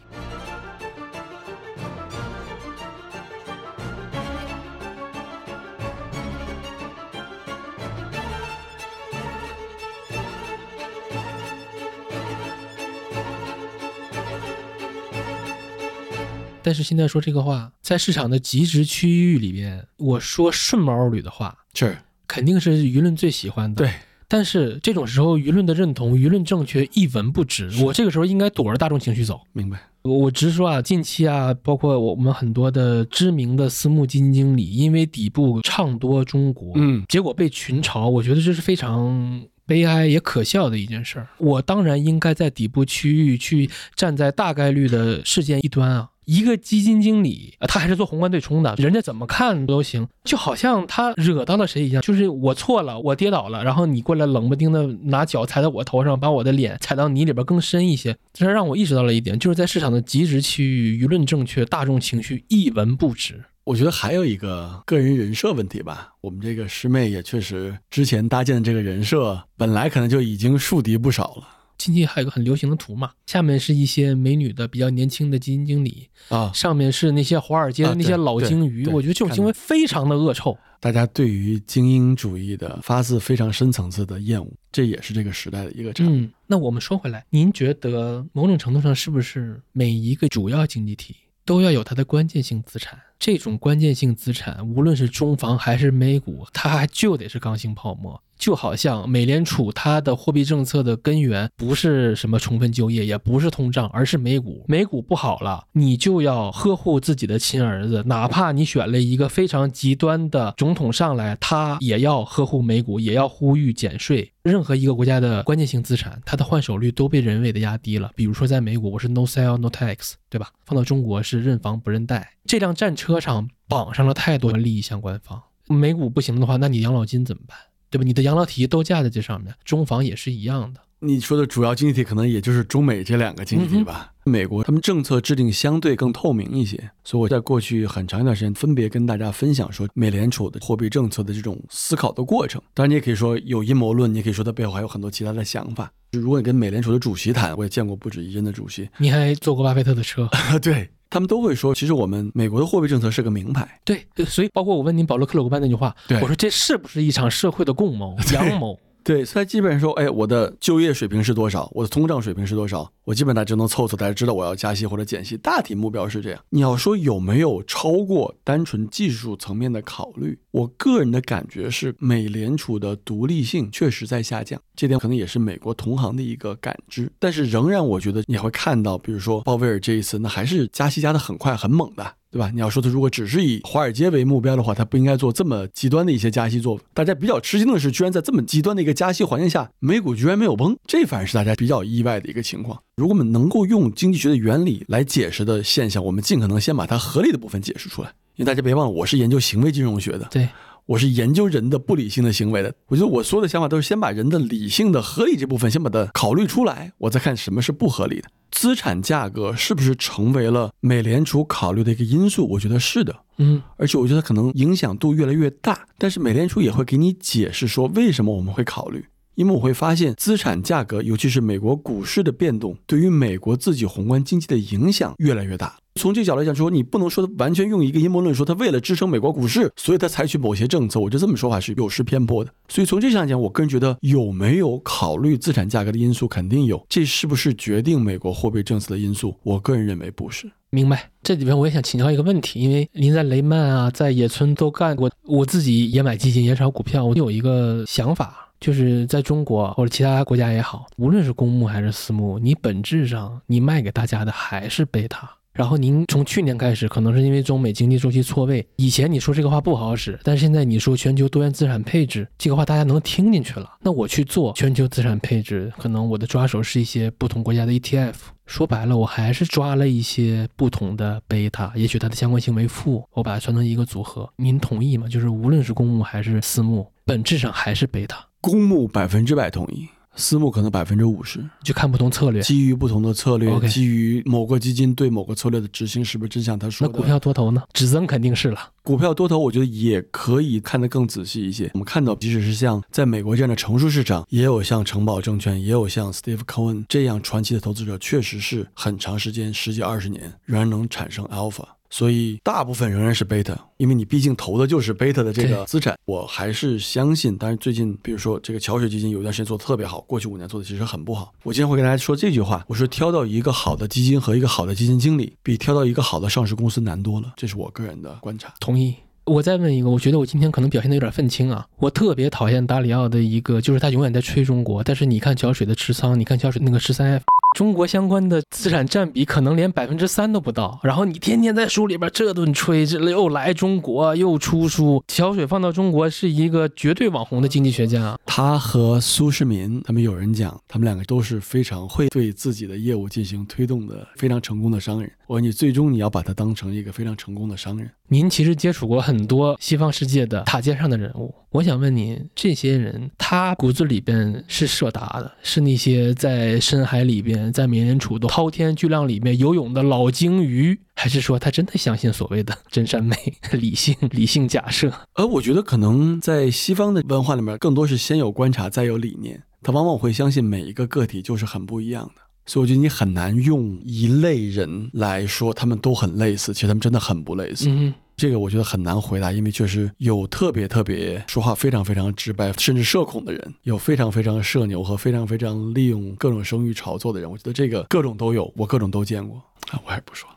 但是现在说这个话，在市场的极值区域里边，我说顺毛驴的话，是肯定是舆论最喜欢的。对，但是这种时候，舆论的认同、舆论正确一文不值。我这个时候应该躲着大众情绪走。明白。我我直说啊，近期啊，包括我们很多的知名的私募基金经理，因为底部唱多中国，嗯，结果被群嘲，我觉得这是非常悲哀也可笑的一件事儿。我当然应该在底部区域去站在大概率的事件一端啊。一个基金经理，他还是做宏观对冲的，人家怎么看都行，就好像他惹到了谁一样，就是我错了，我跌倒了，然后你过来冷不丁的拿脚踩在我头上，把我的脸踩到泥里边更深一些，这让我意识到了一点，就是在市场的极值区域，舆论正确，大众情绪一文不值。我觉得还有一个个人人设问题吧，我们这个师妹也确实之前搭建的这个人设，本来可能就已经树敌不少了。近期还有个很流行的图嘛，下面是一些美女的比较年轻的基金经理啊，上面是那些华尔街的那些老鲸鱼，我觉得这种行为非常的恶臭。大家对于精英主义的发自非常深层次的厌恶，这也是这个时代的一个产物。嗯，那我们说回来，您觉得某种程度上是不是每一个主要经济体都要有它的关键性资产？这种关键性资产，无论是中房还是美股，它就得是刚性泡沫。就好像美联储它的货币政策的根源不是什么充分就业，也不是通胀，而是美股。美股不好了，你就要呵护自己的亲儿子，哪怕你选了一个非常极端的总统上来，他也要呵护美股，也要呼吁减税。任何一个国家的关键性资产，它的换手率都被人为的压低了。比如说在美股，我是 no sell no tax，对吧？放到中国是认房不认贷。这辆战车上绑上了太多的利益相关方。美股不行的话，那你养老金怎么办？对吧？你的养老体系都架在这上面，中房也是一样的。你说的主要经济体可能也就是中美这两个经济体吧。美国他们政策制定相对更透明一些，所以我在过去很长一段时间分别跟大家分享说美联储的货币政策的这种思考的过程。当然，你也可以说有阴谋论，你也可以说它背后还有很多其他的想法。如果你跟美联储的主席谈，我也见过不止一任的主席，你还坐过巴菲特的车，对他们都会说，其实我们美国的货币政策是个名牌。对，所以包括我问您保罗克鲁格班那句话，对我说这是不是一场社会的共谋、阳谋？对，所以基本上说，哎，我的就业水平是多少，我的通胀水平是多少，我基本大家就能凑凑，大家知道我要加息或者减息，大体目标是这样。你要说有没有超过单纯技术层面的考虑，我个人的感觉是，美联储的独立性确实在下降，这点可能也是美国同行的一个感知。但是仍然，我觉得你会看到，比如说鲍威尔这一次，那还是加息加的很快很猛的。对吧？你要说它如果只是以华尔街为目标的话，它不应该做这么极端的一些加息做。大家比较吃惊的是，居然在这么极端的一个加息环境下，美股居然没有崩，这反而是大家比较意外的一个情况。如果我们能够用经济学的原理来解释的现象，我们尽可能先把它合理的部分解释出来。因为大家别忘了，我是研究行为金融学的，对，我是研究人的不理性的行为的。我觉得我所有的想法都是先把人的理性的合理这部分先把它考虑出来，我再看什么是不合理的。资产价格是不是成为了美联储考虑的一个因素？我觉得是的，嗯，而且我觉得可能影响度越来越大。但是美联储也会给你解释说为什么我们会考虑，因为我会发现资产价格，尤其是美国股市的变动，对于美国自己宏观经济的影响越来越大。从这角度来讲，说你不能说完全用一个阴谋论说他为了支撑美国股市，所以他采取某些政策，我就这么说法是有失偏颇的。所以从这上讲，我个人觉得有没有考虑资产价格的因素，肯定有。这是不是决定美国货币政策的因素？我个人认为不是。明白。这里边我也想请教一个问题，因为您在雷曼啊，在野村都干过，我自己也买基金，也炒股票，我有一个想法。就是在中国或者其他国家也好，无论是公募还是私募，你本质上你卖给大家的还是贝塔。然后您从去年开始，可能是因为中美经济周期错位，以前你说这个话不好使，但是现在你说全球多元资产配置这个话，大家能听进去了。那我去做全球资产配置，可能我的抓手是一些不同国家的 ETF。说白了，我还是抓了一些不同的贝塔，也许它的相关性为负，我把它算成一个组合。您同意吗？就是无论是公募还是私募，本质上还是贝塔。公募百分之百同意。私募可能百分之五十，就看不同策略，基于不同的策略基于某个基金对某个策略的执行是不是真像他说的？那股票多头呢？只增肯定是了。股票多头，我觉得也可以看得更仔细一些。我们看到，即使是像在美国这样的成熟市场，也有像城堡证券，也有像 Steve Cohen 这样传奇的投资者，确实是很长时间，十几二十年，仍然能产生 alpha。所以大部分仍然是 beta，因为你毕竟投的就是 beta 的这个资产。我还是相信，但是最近比如说这个桥水基金有一段时间做的特别好，过去五年做的其实很不好。我今天会跟大家说这句话，我说挑到一个好的基金和一个好的基金经理，比挑到一个好的上市公司难多了，这是我个人的观察。同意。我再问一个，我觉得我今天可能表现的有点愤青啊。我特别讨厌达里奥的一个，就是他永远在吹中国，但是你看桥水的持仓，你看桥水那个十三 F，中国相关的资产占比可能连百分之三都不到。然后你天天在书里边这顿吹，这又来中国又出书，小水放到中国是一个绝对网红的经济学家。他和苏世民，他们有人讲，他们两个都是非常会对自己的业务进行推动的非常成功的商人。我说你最终你要把他当成一个非常成功的商人。您其实接触过很多西方世界的塔尖上的人物，我想问您，这些人他骨子里边是社达的，是那些在深海里边，在美联储的滔天巨浪里面游泳的老鲸鱼，还是说他真的相信所谓的真善美、理性、理性假设？而我觉得可能在西方的文化里面，更多是先有观察，再有理念。他往往会相信每一个个体就是很不一样的，所以我觉得你很难用一类人来说他们都很类似，其实他们真的很不类似。嗯，这个我觉得很难回答，因为确实有特别特别说话非常非常直白，甚至社恐的人，有非常非常社牛和非常非常利用各种声誉炒作的人。我觉得这个各种都有，我各种都见过啊，我还不说了。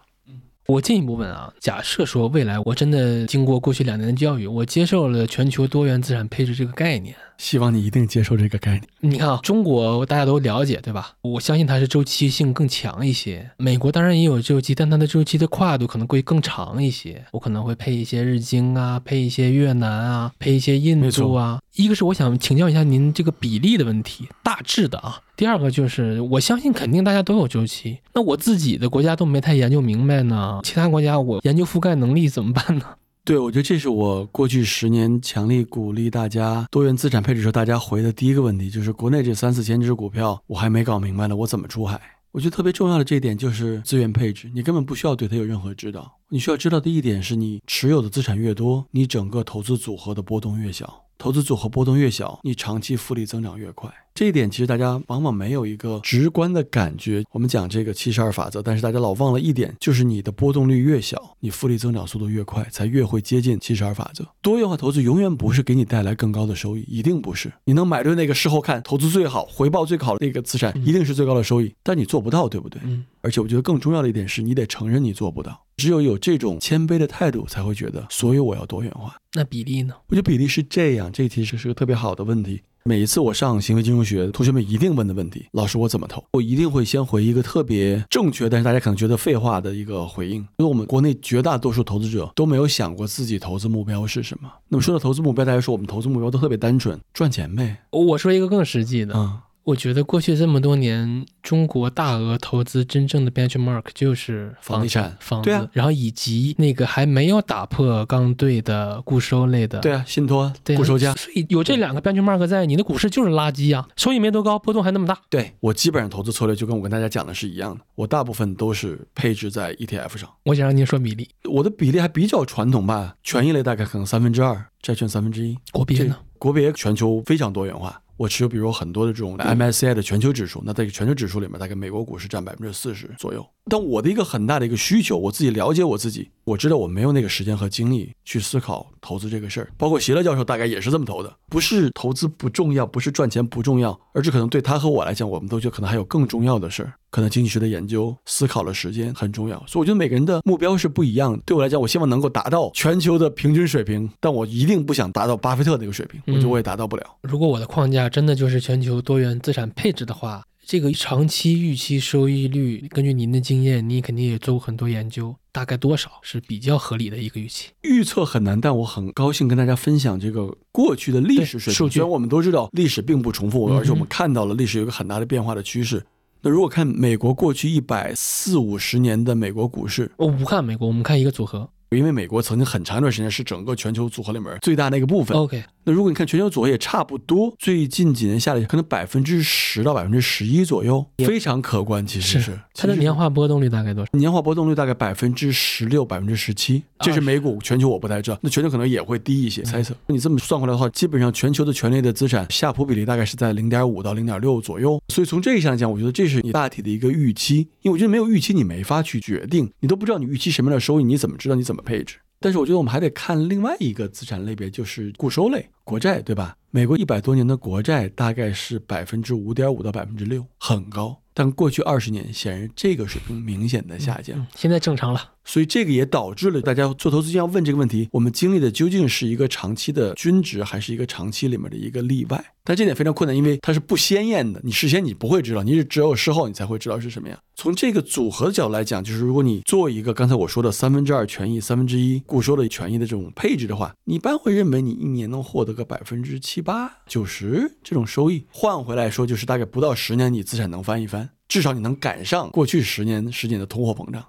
我进一步问啊，假设说未来我真的经过过去两年的教育，我接受了全球多元资产配置这个概念。希望你一定接受这个概念。你看啊，中国大家都了解，对吧？我相信它是周期性更强一些。美国当然也有周期，但它的周期的跨度可能会更长一些。我可能会配一些日经啊，配一些越南啊，配一些印度啊。一个是我想请教一下您这个比例的问题，大致的啊。第二个就是我相信肯定大家都有周期，那我自己的国家都没太研究明白呢，其他国家我研究覆盖能力怎么办呢？对，我觉得这是我过去十年强力鼓励大家多元资产配置时候大家回的第一个问题，就是国内这三四千只股票我还没搞明白呢，我怎么出海？我觉得特别重要的这一点就是资源配置，你根本不需要对它有任何指导，你需要知道的一点是你持有的资产越多，你整个投资组合的波动越小。投资组合波动越小，你长期复利增长越快。这一点其实大家往往没有一个直观的感觉。我们讲这个七十二法则，但是大家老忘了一点，就是你的波动率越小，你复利增长速度越快，才越会接近七十二法则。多元化投资永远不是给你带来更高的收益，一定不是。你能买对那个事后看投资最好、回报最好的那个资产，一定是最高的收益，但你做不到，对不对？嗯。而且我觉得更重要的一点是你得承认你做不到。只有有这种谦卑的态度，才会觉得所以我要多元化。那比例呢？我觉得比例是这样。这其实是个特别好的问题。每一次我上行为金融学，同学们一定问的问题，老师我怎么投？我一定会先回一个特别正确，但是大家可能觉得废话的一个回应。因为我们国内绝大多数投资者都没有想过自己投资目标是什么。那么说到投资目标，大家说我们投资目标都特别单纯，赚钱呗。我说一个更实际的。嗯。我觉得过去这么多年，中国大额投资真正的 benchmark 就是房地产、房子，然后以及那个还没有打破刚兑的固收类的，对啊，信托对、固收加，所以有这两个 benchmark 在，你的股市就是垃圾啊，收益没多高，波动还那么大。对我基本上投资策略就跟我跟大家讲的是一样的，我大部分都是配置在 ETF 上。我想让您说比例，我的比例还比较传统吧，权益类大概可能三分之二，债券三分之一，国别呢？国别全球非常多元化。我持有比如很多的这种 MSCI 的全球指数，那在全球指数里面，大概美国股市占百分之四十左右。但我的一个很大的一个需求，我自己了解我自己，我知道我没有那个时间和精力去思考投资这个事儿。包括席勒教授大概也是这么投的，不是投资不重要，不是赚钱不重要，而是可能对他和我来讲，我们都觉得可能还有更重要的事儿。可能经济学的研究、思考的时间很重要，所以我觉得每个人的目标是不一样的。对我来讲，我希望能够达到全球的平均水平，但我一定不想达到巴菲特那个水平，我觉得我也达到不了。如果我的框架真的就是全球多元资产配置的话，这个长期预期收益率，根据您的经验，你肯定也做过很多研究，大概多少是比较合理的一个预期？预测很难，但我很高兴跟大家分享这个过去的历史水平。虽然我们都知道历史并不重复，而且我们看到了历史有一个很大的变化的趋势。那如果看美国过去一百四五十年的美国股市，我不看美国，我们看一个组合。因为美国曾经很长一段时间是整个全球组合里面最大的一个部分。OK，那如果你看全球组合也差不多，最近几年下来可能百分之十到百分之十一左右，非常可观。其实是它的年化波动率大概多少？年化波动率大概百分之十六、百分之十七，这是美股。全球我不太知道，那全球可能也会低一些。猜测，你这么算回来的话，基本上全球的权类的资产下普比例大概是在零点五到零点六左右。所以从这一项来讲，我觉得这是你大体的一个预期。因为我觉得没有预期，你没法去决定，你都不知道你预期什么样的收益，你怎么知道你怎么配置？但是我觉得我们还得看另外一个资产类别，就是固收类国债，对吧？美国一百多年的国债大概是百分之五点五到百分之六，很高。但过去二十年，显然这个水平明显的下降，现在正常了。所以这个也导致了大家做投资要问这个问题：我们经历的究竟是一个长期的均值，还是一个长期里面的一个例外？但这点非常困难，因为它是不鲜艳的，你事先你不会知道，你是只有事后你才会知道是什么样。从这个组合的角度来讲，就是如果你做一个刚才我说的三分之二权益、三分之一固收的权益的这种配置的话，你一般会认为你一年能获得个百分之七八、九十这种收益，换回来说就是大概不到十年你资产能翻一番。至少你能赶上过去十年十几年的通货膨胀，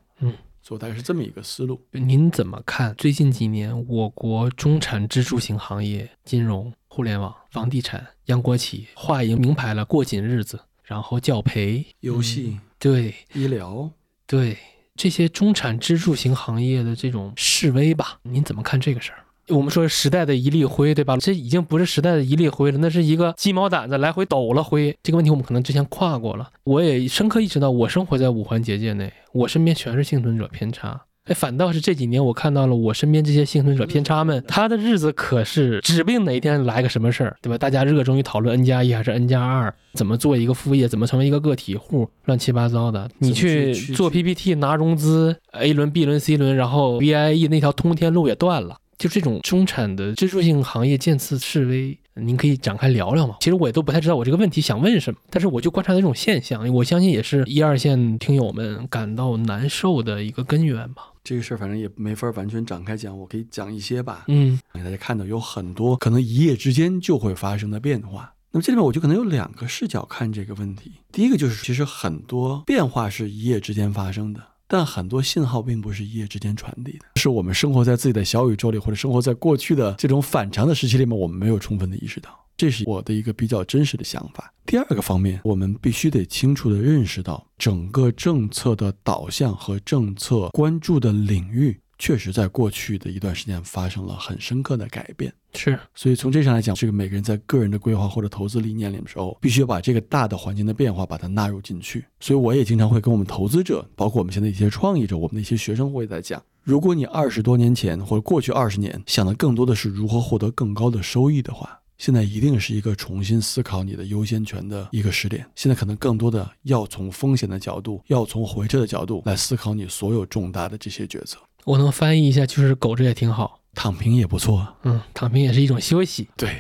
所以大概是这么一个思路。您怎么看最近几年我国中产支柱型行业，金融、互联网、房地产、央国企画一明牌了过紧日子，然后教培、游戏，对，医疗，对这些中产支柱型行业的这种示威吧，您怎么看这个事儿？我们说时代的一粒灰，对吧？这已经不是时代的一粒灰了，那是一个鸡毛掸子来回抖了灰。这个问题我们可能之前跨过了。我也深刻意识到，我生活在五环结界内，我身边全是幸存者偏差。哎，反倒是这几年我看到了我身边这些幸存者偏差们，他的日子可是指不定哪一天来个什么事儿，对吧？大家热衷于讨论 N 加一还是 N 加二，怎么做一个副业，怎么成为一个个体户，乱七八糟的。你去做 PPT 拿融资，A 轮、B 轮、C 轮，然后 VIE 那条通天路也断了。就这种中产的支柱性行业渐次式微，您可以展开聊聊吗？其实我也都不太知道我这个问题想问什么，但是我就观察到这种现象，我相信也是一二线听友们感到难受的一个根源吧。这个事儿反正也没法完全展开讲，我可以讲一些吧。嗯，给大家看到有很多可能一夜之间就会发生的变化。那么这里面我就可能有两个视角看这个问题。第一个就是，其实很多变化是一夜之间发生的。但很多信号并不是一夜之间传递的，是我们生活在自己的小宇宙里，或者生活在过去的这种反常的时期里面，我们没有充分的意识到。这是我的一个比较真实的想法。第二个方面，我们必须得清楚地认识到，整个政策的导向和政策关注的领域，确实在过去的一段时间发生了很深刻的改变。是，所以从这上来讲，这个每个人在个人的规划或者投资理念里的时候，必须要把这个大的环境的变化把它纳入进去。所以我也经常会跟我们投资者，包括我们现在一些创业者，我们的一些学生会在讲，如果你二十多年前或者过去二十年想的更多的是如何获得更高的收益的话，现在一定是一个重新思考你的优先权的一个时点。现在可能更多的要从风险的角度，要从回撤的角度来思考你所有重大的这些决策。我能翻译一下，就是苟着也挺好。躺平也不错，嗯，躺平也是一种休息。对，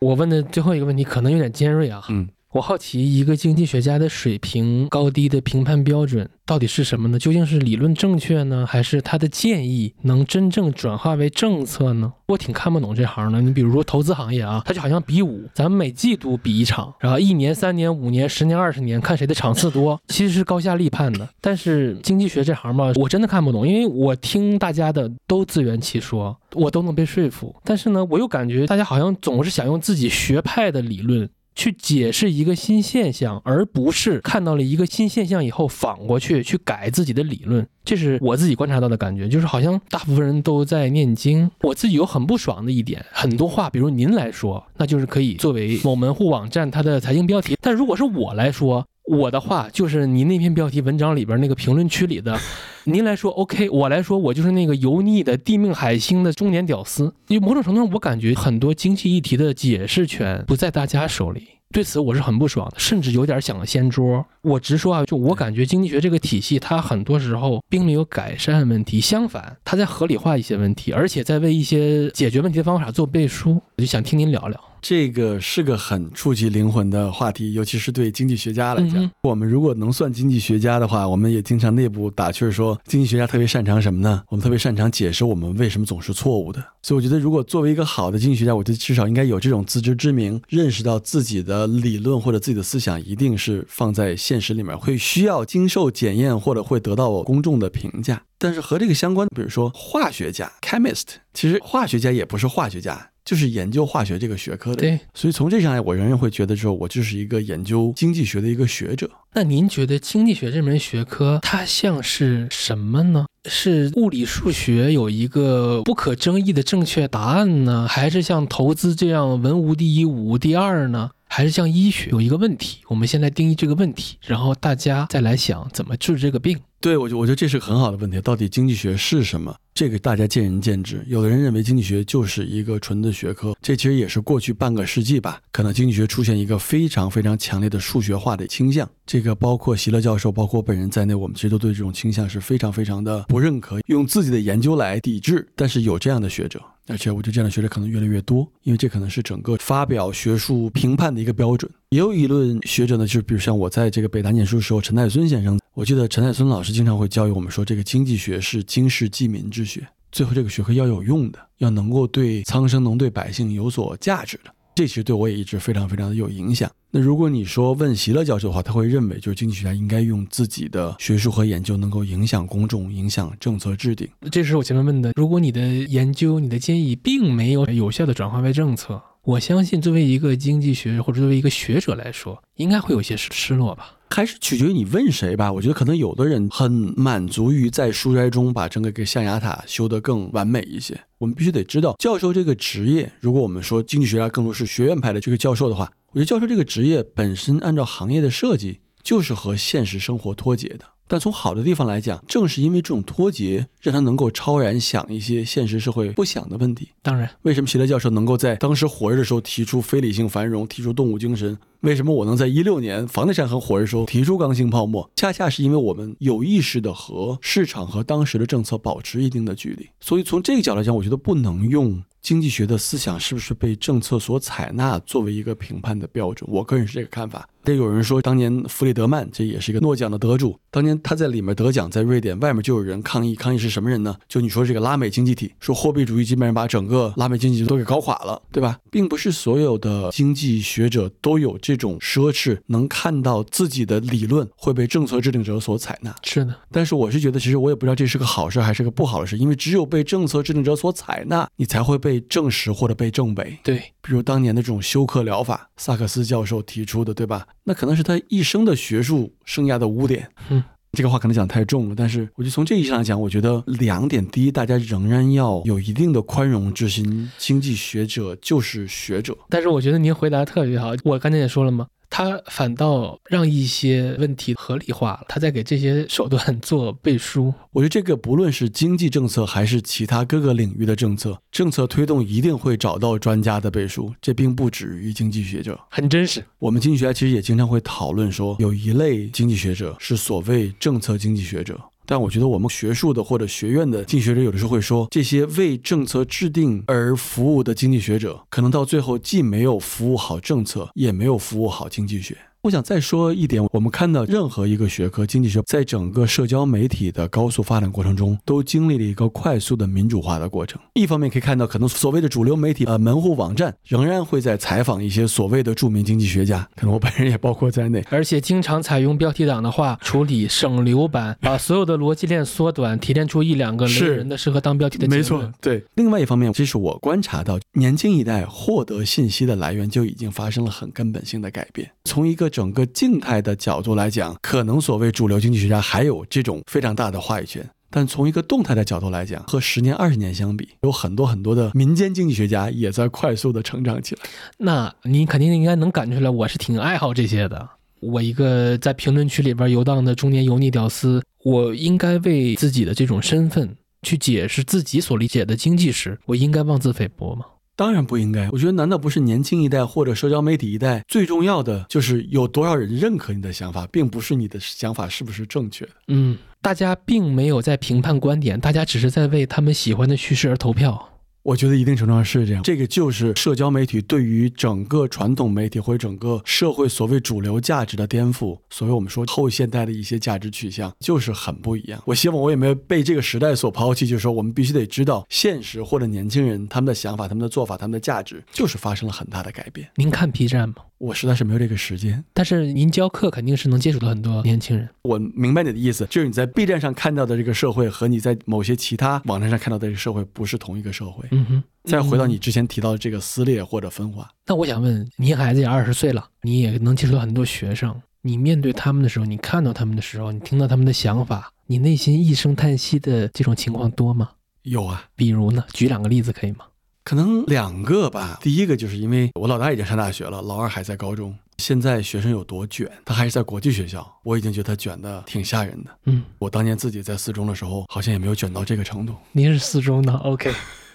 我问的最后一个问题可能有点尖锐啊，嗯。我好奇，一个经济学家的水平高低的评判标准到底是什么呢？究竟是理论正确呢，还是他的建议能真正转化为政策呢？我挺看不懂这行的。你比如说投资行业啊，它就好像比武，咱们每季度比一场，然后一年、三年、五年、十年、二十年，看谁的场次多，其实是高下立判的。但是经济学这行吧，我真的看不懂，因为我听大家的都自圆其说，我都能被说服。但是呢，我又感觉大家好像总是想用自己学派的理论。去解释一个新现象，而不是看到了一个新现象以后反过去去改自己的理论，这是我自己观察到的感觉。就是好像大部分人都在念经，我自己有很不爽的一点，很多话，比如您来说，那就是可以作为某门户网站它的财经标题，但如果是我来说。我的话就是您那篇标题文章里边那个评论区里的，您来说 OK，我来说我就是那个油腻的地命海星的中年屌丝。因为某种程度上，我感觉很多经济议题的解释权不在大家手里，对此我是很不爽的，甚至有点想掀桌。我直说啊，就我感觉经济学这个体系，它很多时候并没有改善问题，相反，它在合理化一些问题，而且在为一些解决问题的方法做背书。我就想听您聊聊。这个是个很触及灵魂的话题，尤其是对经济学家来讲。我们如果能算经济学家的话，我们也经常内部打趣说，经济学家特别擅长什么呢？我们特别擅长解释我们为什么总是错误的。所以我觉得，如果作为一个好的经济学家，我觉得至少应该有这种自知之明，认识到自己的理论或者自己的思想一定是放在现实里面会需要经受检验或者会得到公众的评价。但是和这个相关的，比如说化学家 （chemist），其实化学家也不是化学家。就是研究化学这个学科的，对，所以从这上来，我仍然会觉得说，我就是一个研究经济学的一个学者。那您觉得经济学这门学科，它像是什么呢？是物理数学有一个不可争议的正确答案呢，还是像投资这样文无第一，武无第二呢？还是像医学有一个问题，我们先来定义这个问题，然后大家再来想怎么治这个病。对，我觉我觉得这是个很好的问题。到底经济学是什么？这个大家见仁见智。有的人认为经济学就是一个纯的学科，这其实也是过去半个世纪吧，可能经济学出现一个非常非常强烈的数学化的倾向。这个包括席勒教授，包括本人在内，我们其实都对这种倾向是非常非常的不认可，用自己的研究来抵制。但是有这样的学者，而且我觉得这样的学者可能越来越多，因为这可能是整个发表学术评判的一个标准。也有一论学者呢，就是比如像我在这个北大念书的时候，陈太孙先生。我记得陈太孙老师经常会教育我们说，这个经济学是经世济民之学，最后这个学科要有用的，要能够对苍生、能对百姓有所价值的。这其实对我也一直非常非常的有影响。那如果你说问席勒教授的话，他会认为就是经济学家应该用自己的学术和研究能够影响公众、影响政策制定。这是我前面问的，如果你的研究、你的建议并没有有效的转化为政策，我相信作为一个经济学或者作为一个学者来说，应该会有些失落吧。还是取决于你问谁吧。我觉得可能有的人很满足于在书斋中把整个个象牙塔修得更完美一些。我们必须得知道，教授这个职业，如果我们说经济学家更多是学院派的这个教授的话，我觉得教授这个职业本身按照行业的设计，就是和现实生活脱节的。但从好的地方来讲，正是因为这种脱节，让他能够超然想一些现实社会不想的问题。当然，为什么席勒教授能够在当时火热的时候提出非理性繁荣，提出动物精神？为什么我能在一六年房地产很火热时候提出刚性泡沫？恰恰是因为我们有意识的和市场和当时的政策保持一定的距离。所以从这个角度来讲，我觉得不能用。经济学的思想是不是被政策所采纳作为一个评判的标准？我个人是这个看法。但有人说，当年弗里德曼这也是一个诺奖的得主，当年他在里面得奖，在瑞典外面就有人抗议，抗议是什么人呢？就你说这个拉美经济体，说货币主义基本上把整个拉美经济都给搞垮了，对吧？并不是所有的经济学者都有这。这种奢侈，能看到自己的理论会被政策制定者所采纳。是的，但是我是觉得，其实我也不知道这是个好事还是个不好的事，因为只有被政策制定者所采纳，你才会被证实或者被证伪。对，比如当年的这种休克疗法，萨克斯教授提出的，对吧？那可能是他一生的学术生涯的污点。嗯，这个话可能讲太重了，但是我就从这意义上来讲，我觉得两点：第一，大家仍然要有一定的宽容之心，经济学者就是学者。但是我觉得您回答特别好，我刚才也说了吗，他反倒让一些问题合理化了，他在给这些手段做背书。我觉得这个不论是经济政策还是其他各个领域的政策，政策推动一定会找到专家的背书，这并不止于经济学者。很真实。我们经济学家其实也经常会讨论说，有一类经济学者是所谓政策经济学者。但我觉得我们学术的或者学院的经济学者有的时候会说，这些为政策制定而服务的经济学者，可能到最后既没有服务好政策，也没有服务好经济学。我想再说一点，我们看到任何一个学科，经济学在整个社交媒体的高速发展过程中，都经历了一个快速的民主化的过程。一方面可以看到，可能所谓的主流媒体呃门户网站仍然会在采访一些所谓的著名经济学家，可能我本人也包括在内，而且经常采用标题党的话处理，省流版，把所有的逻辑链缩短，提炼出一两个雷人的适合当标题的没错，对。另外一方面，其实我观察到，年轻一代获得信息的来源就已经发生了很根本性的改变，从一个整个静态的角度来讲，可能所谓主流经济学家还有这种非常大的话语权；但从一个动态的角度来讲，和十年、二十年相比，有很多很多的民间经济学家也在快速的成长起来。那您肯定应该能感觉出来，我是挺爱好这些的。我一个在评论区里边游荡的中年油腻屌丝，我应该为自己的这种身份去解释自己所理解的经济史，我应该妄自菲薄吗？当然不应该。我觉得，难道不是年轻一代或者社交媒体一代最重要的，就是有多少人认可你的想法，并不是你的想法是不是正确的？嗯，大家并没有在评判观点，大家只是在为他们喜欢的叙事而投票。我觉得一定程度上是这样，这个就是社交媒体对于整个传统媒体或者整个社会所谓主流价值的颠覆。所谓我们说后现代的一些价值取向，就是很不一样。我希望我也没有被这个时代所抛弃，就是说我们必须得知道现实或者年轻人他们的想法、他们的做法、他们的价值，就是发生了很大的改变。您看 B 站吗？我实在是没有这个时间，但是您教课肯定是能接触到很多年轻人。我明白你的意思，就是你在 B 站上看到的这个社会和你在某些其他网站上看到的这个社会不是同一个社会。嗯哼。再回到你之前提到的这个撕裂或者分化，那我想问，您孩子也二十岁了，你也能接触到很多学生，你面对他们的时候，你看到他们的时候，你听到他们的想法，你内心一声叹息的这种情况多吗？有啊，比如呢？举两个例子可以吗？可能两个吧。第一个就是因为我老大已经上大学了，老二还在高中。现在学生有多卷？他还是在国际学校，我已经觉得他卷的挺吓人的。嗯，我当年自己在四中的时候，好像也没有卷到这个程度。您是四中的，OK。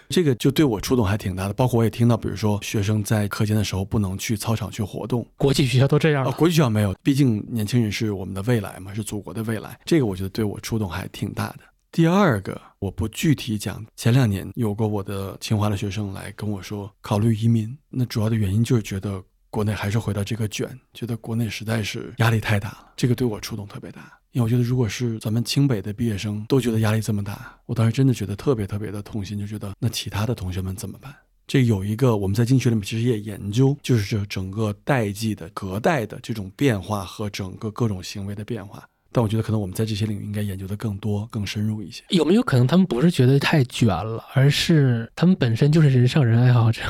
这个就对我触动还挺大的，包括我也听到，比如说学生在课间的时候不能去操场去活动，国际学校都这样啊？国际学校没有，毕竟年轻人是我们的未来嘛，是祖国的未来。这个我觉得对我触动还挺大的。第二个，我不具体讲，前两年有过我的清华的学生来跟我说考虑移民，那主要的原因就是觉得国内还是回到这个卷，觉得国内实在是压力太大了，这个对我触动特别大。因为我觉得，如果是咱们清北的毕业生都觉得压力这么大，我当时真的觉得特别特别的痛心，就觉得那其他的同学们怎么办？这有一个我们在经济学里面其实也研究，就是这整个代际的隔代的这种变化和整个各种行为的变化。但我觉得可能我们在这些领域应该研究的更多、更深入一些。有没有可能他们不是觉得太卷了，而是他们本身就是人上人爱好者？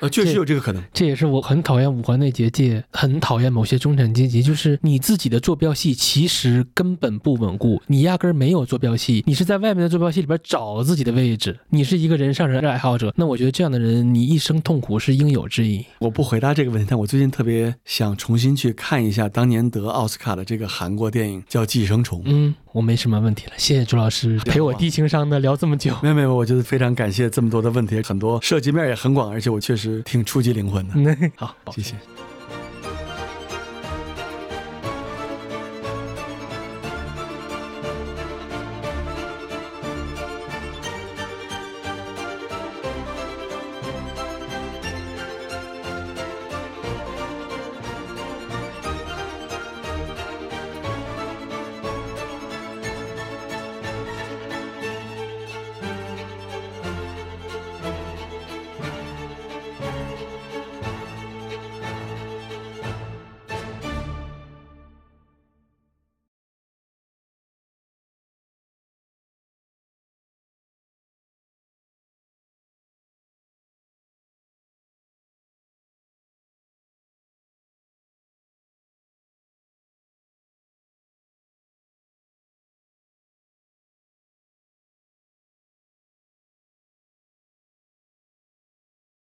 呃，确实有这个可能，这也是我很讨厌五环内结界，很讨厌某些中产阶级，就是你自己的坐标系其实根本不稳固，你压根儿没有坐标系，你是在外面的坐标系里边找自己的位置，你是一个人上人爱好者，那我觉得这样的人，你一生痛苦是应有之义。我不回答这个问题，但我最近特别想重新去看一下当年得奥斯卡的这个韩国电影，叫《寄生虫》。嗯。我没什么问题了，谢谢朱老师陪我低情商的聊这么久。没有没有，我觉得非常感谢这么多的问题，很多涉及面也很广，而且我确实挺触及灵魂的。好，谢谢。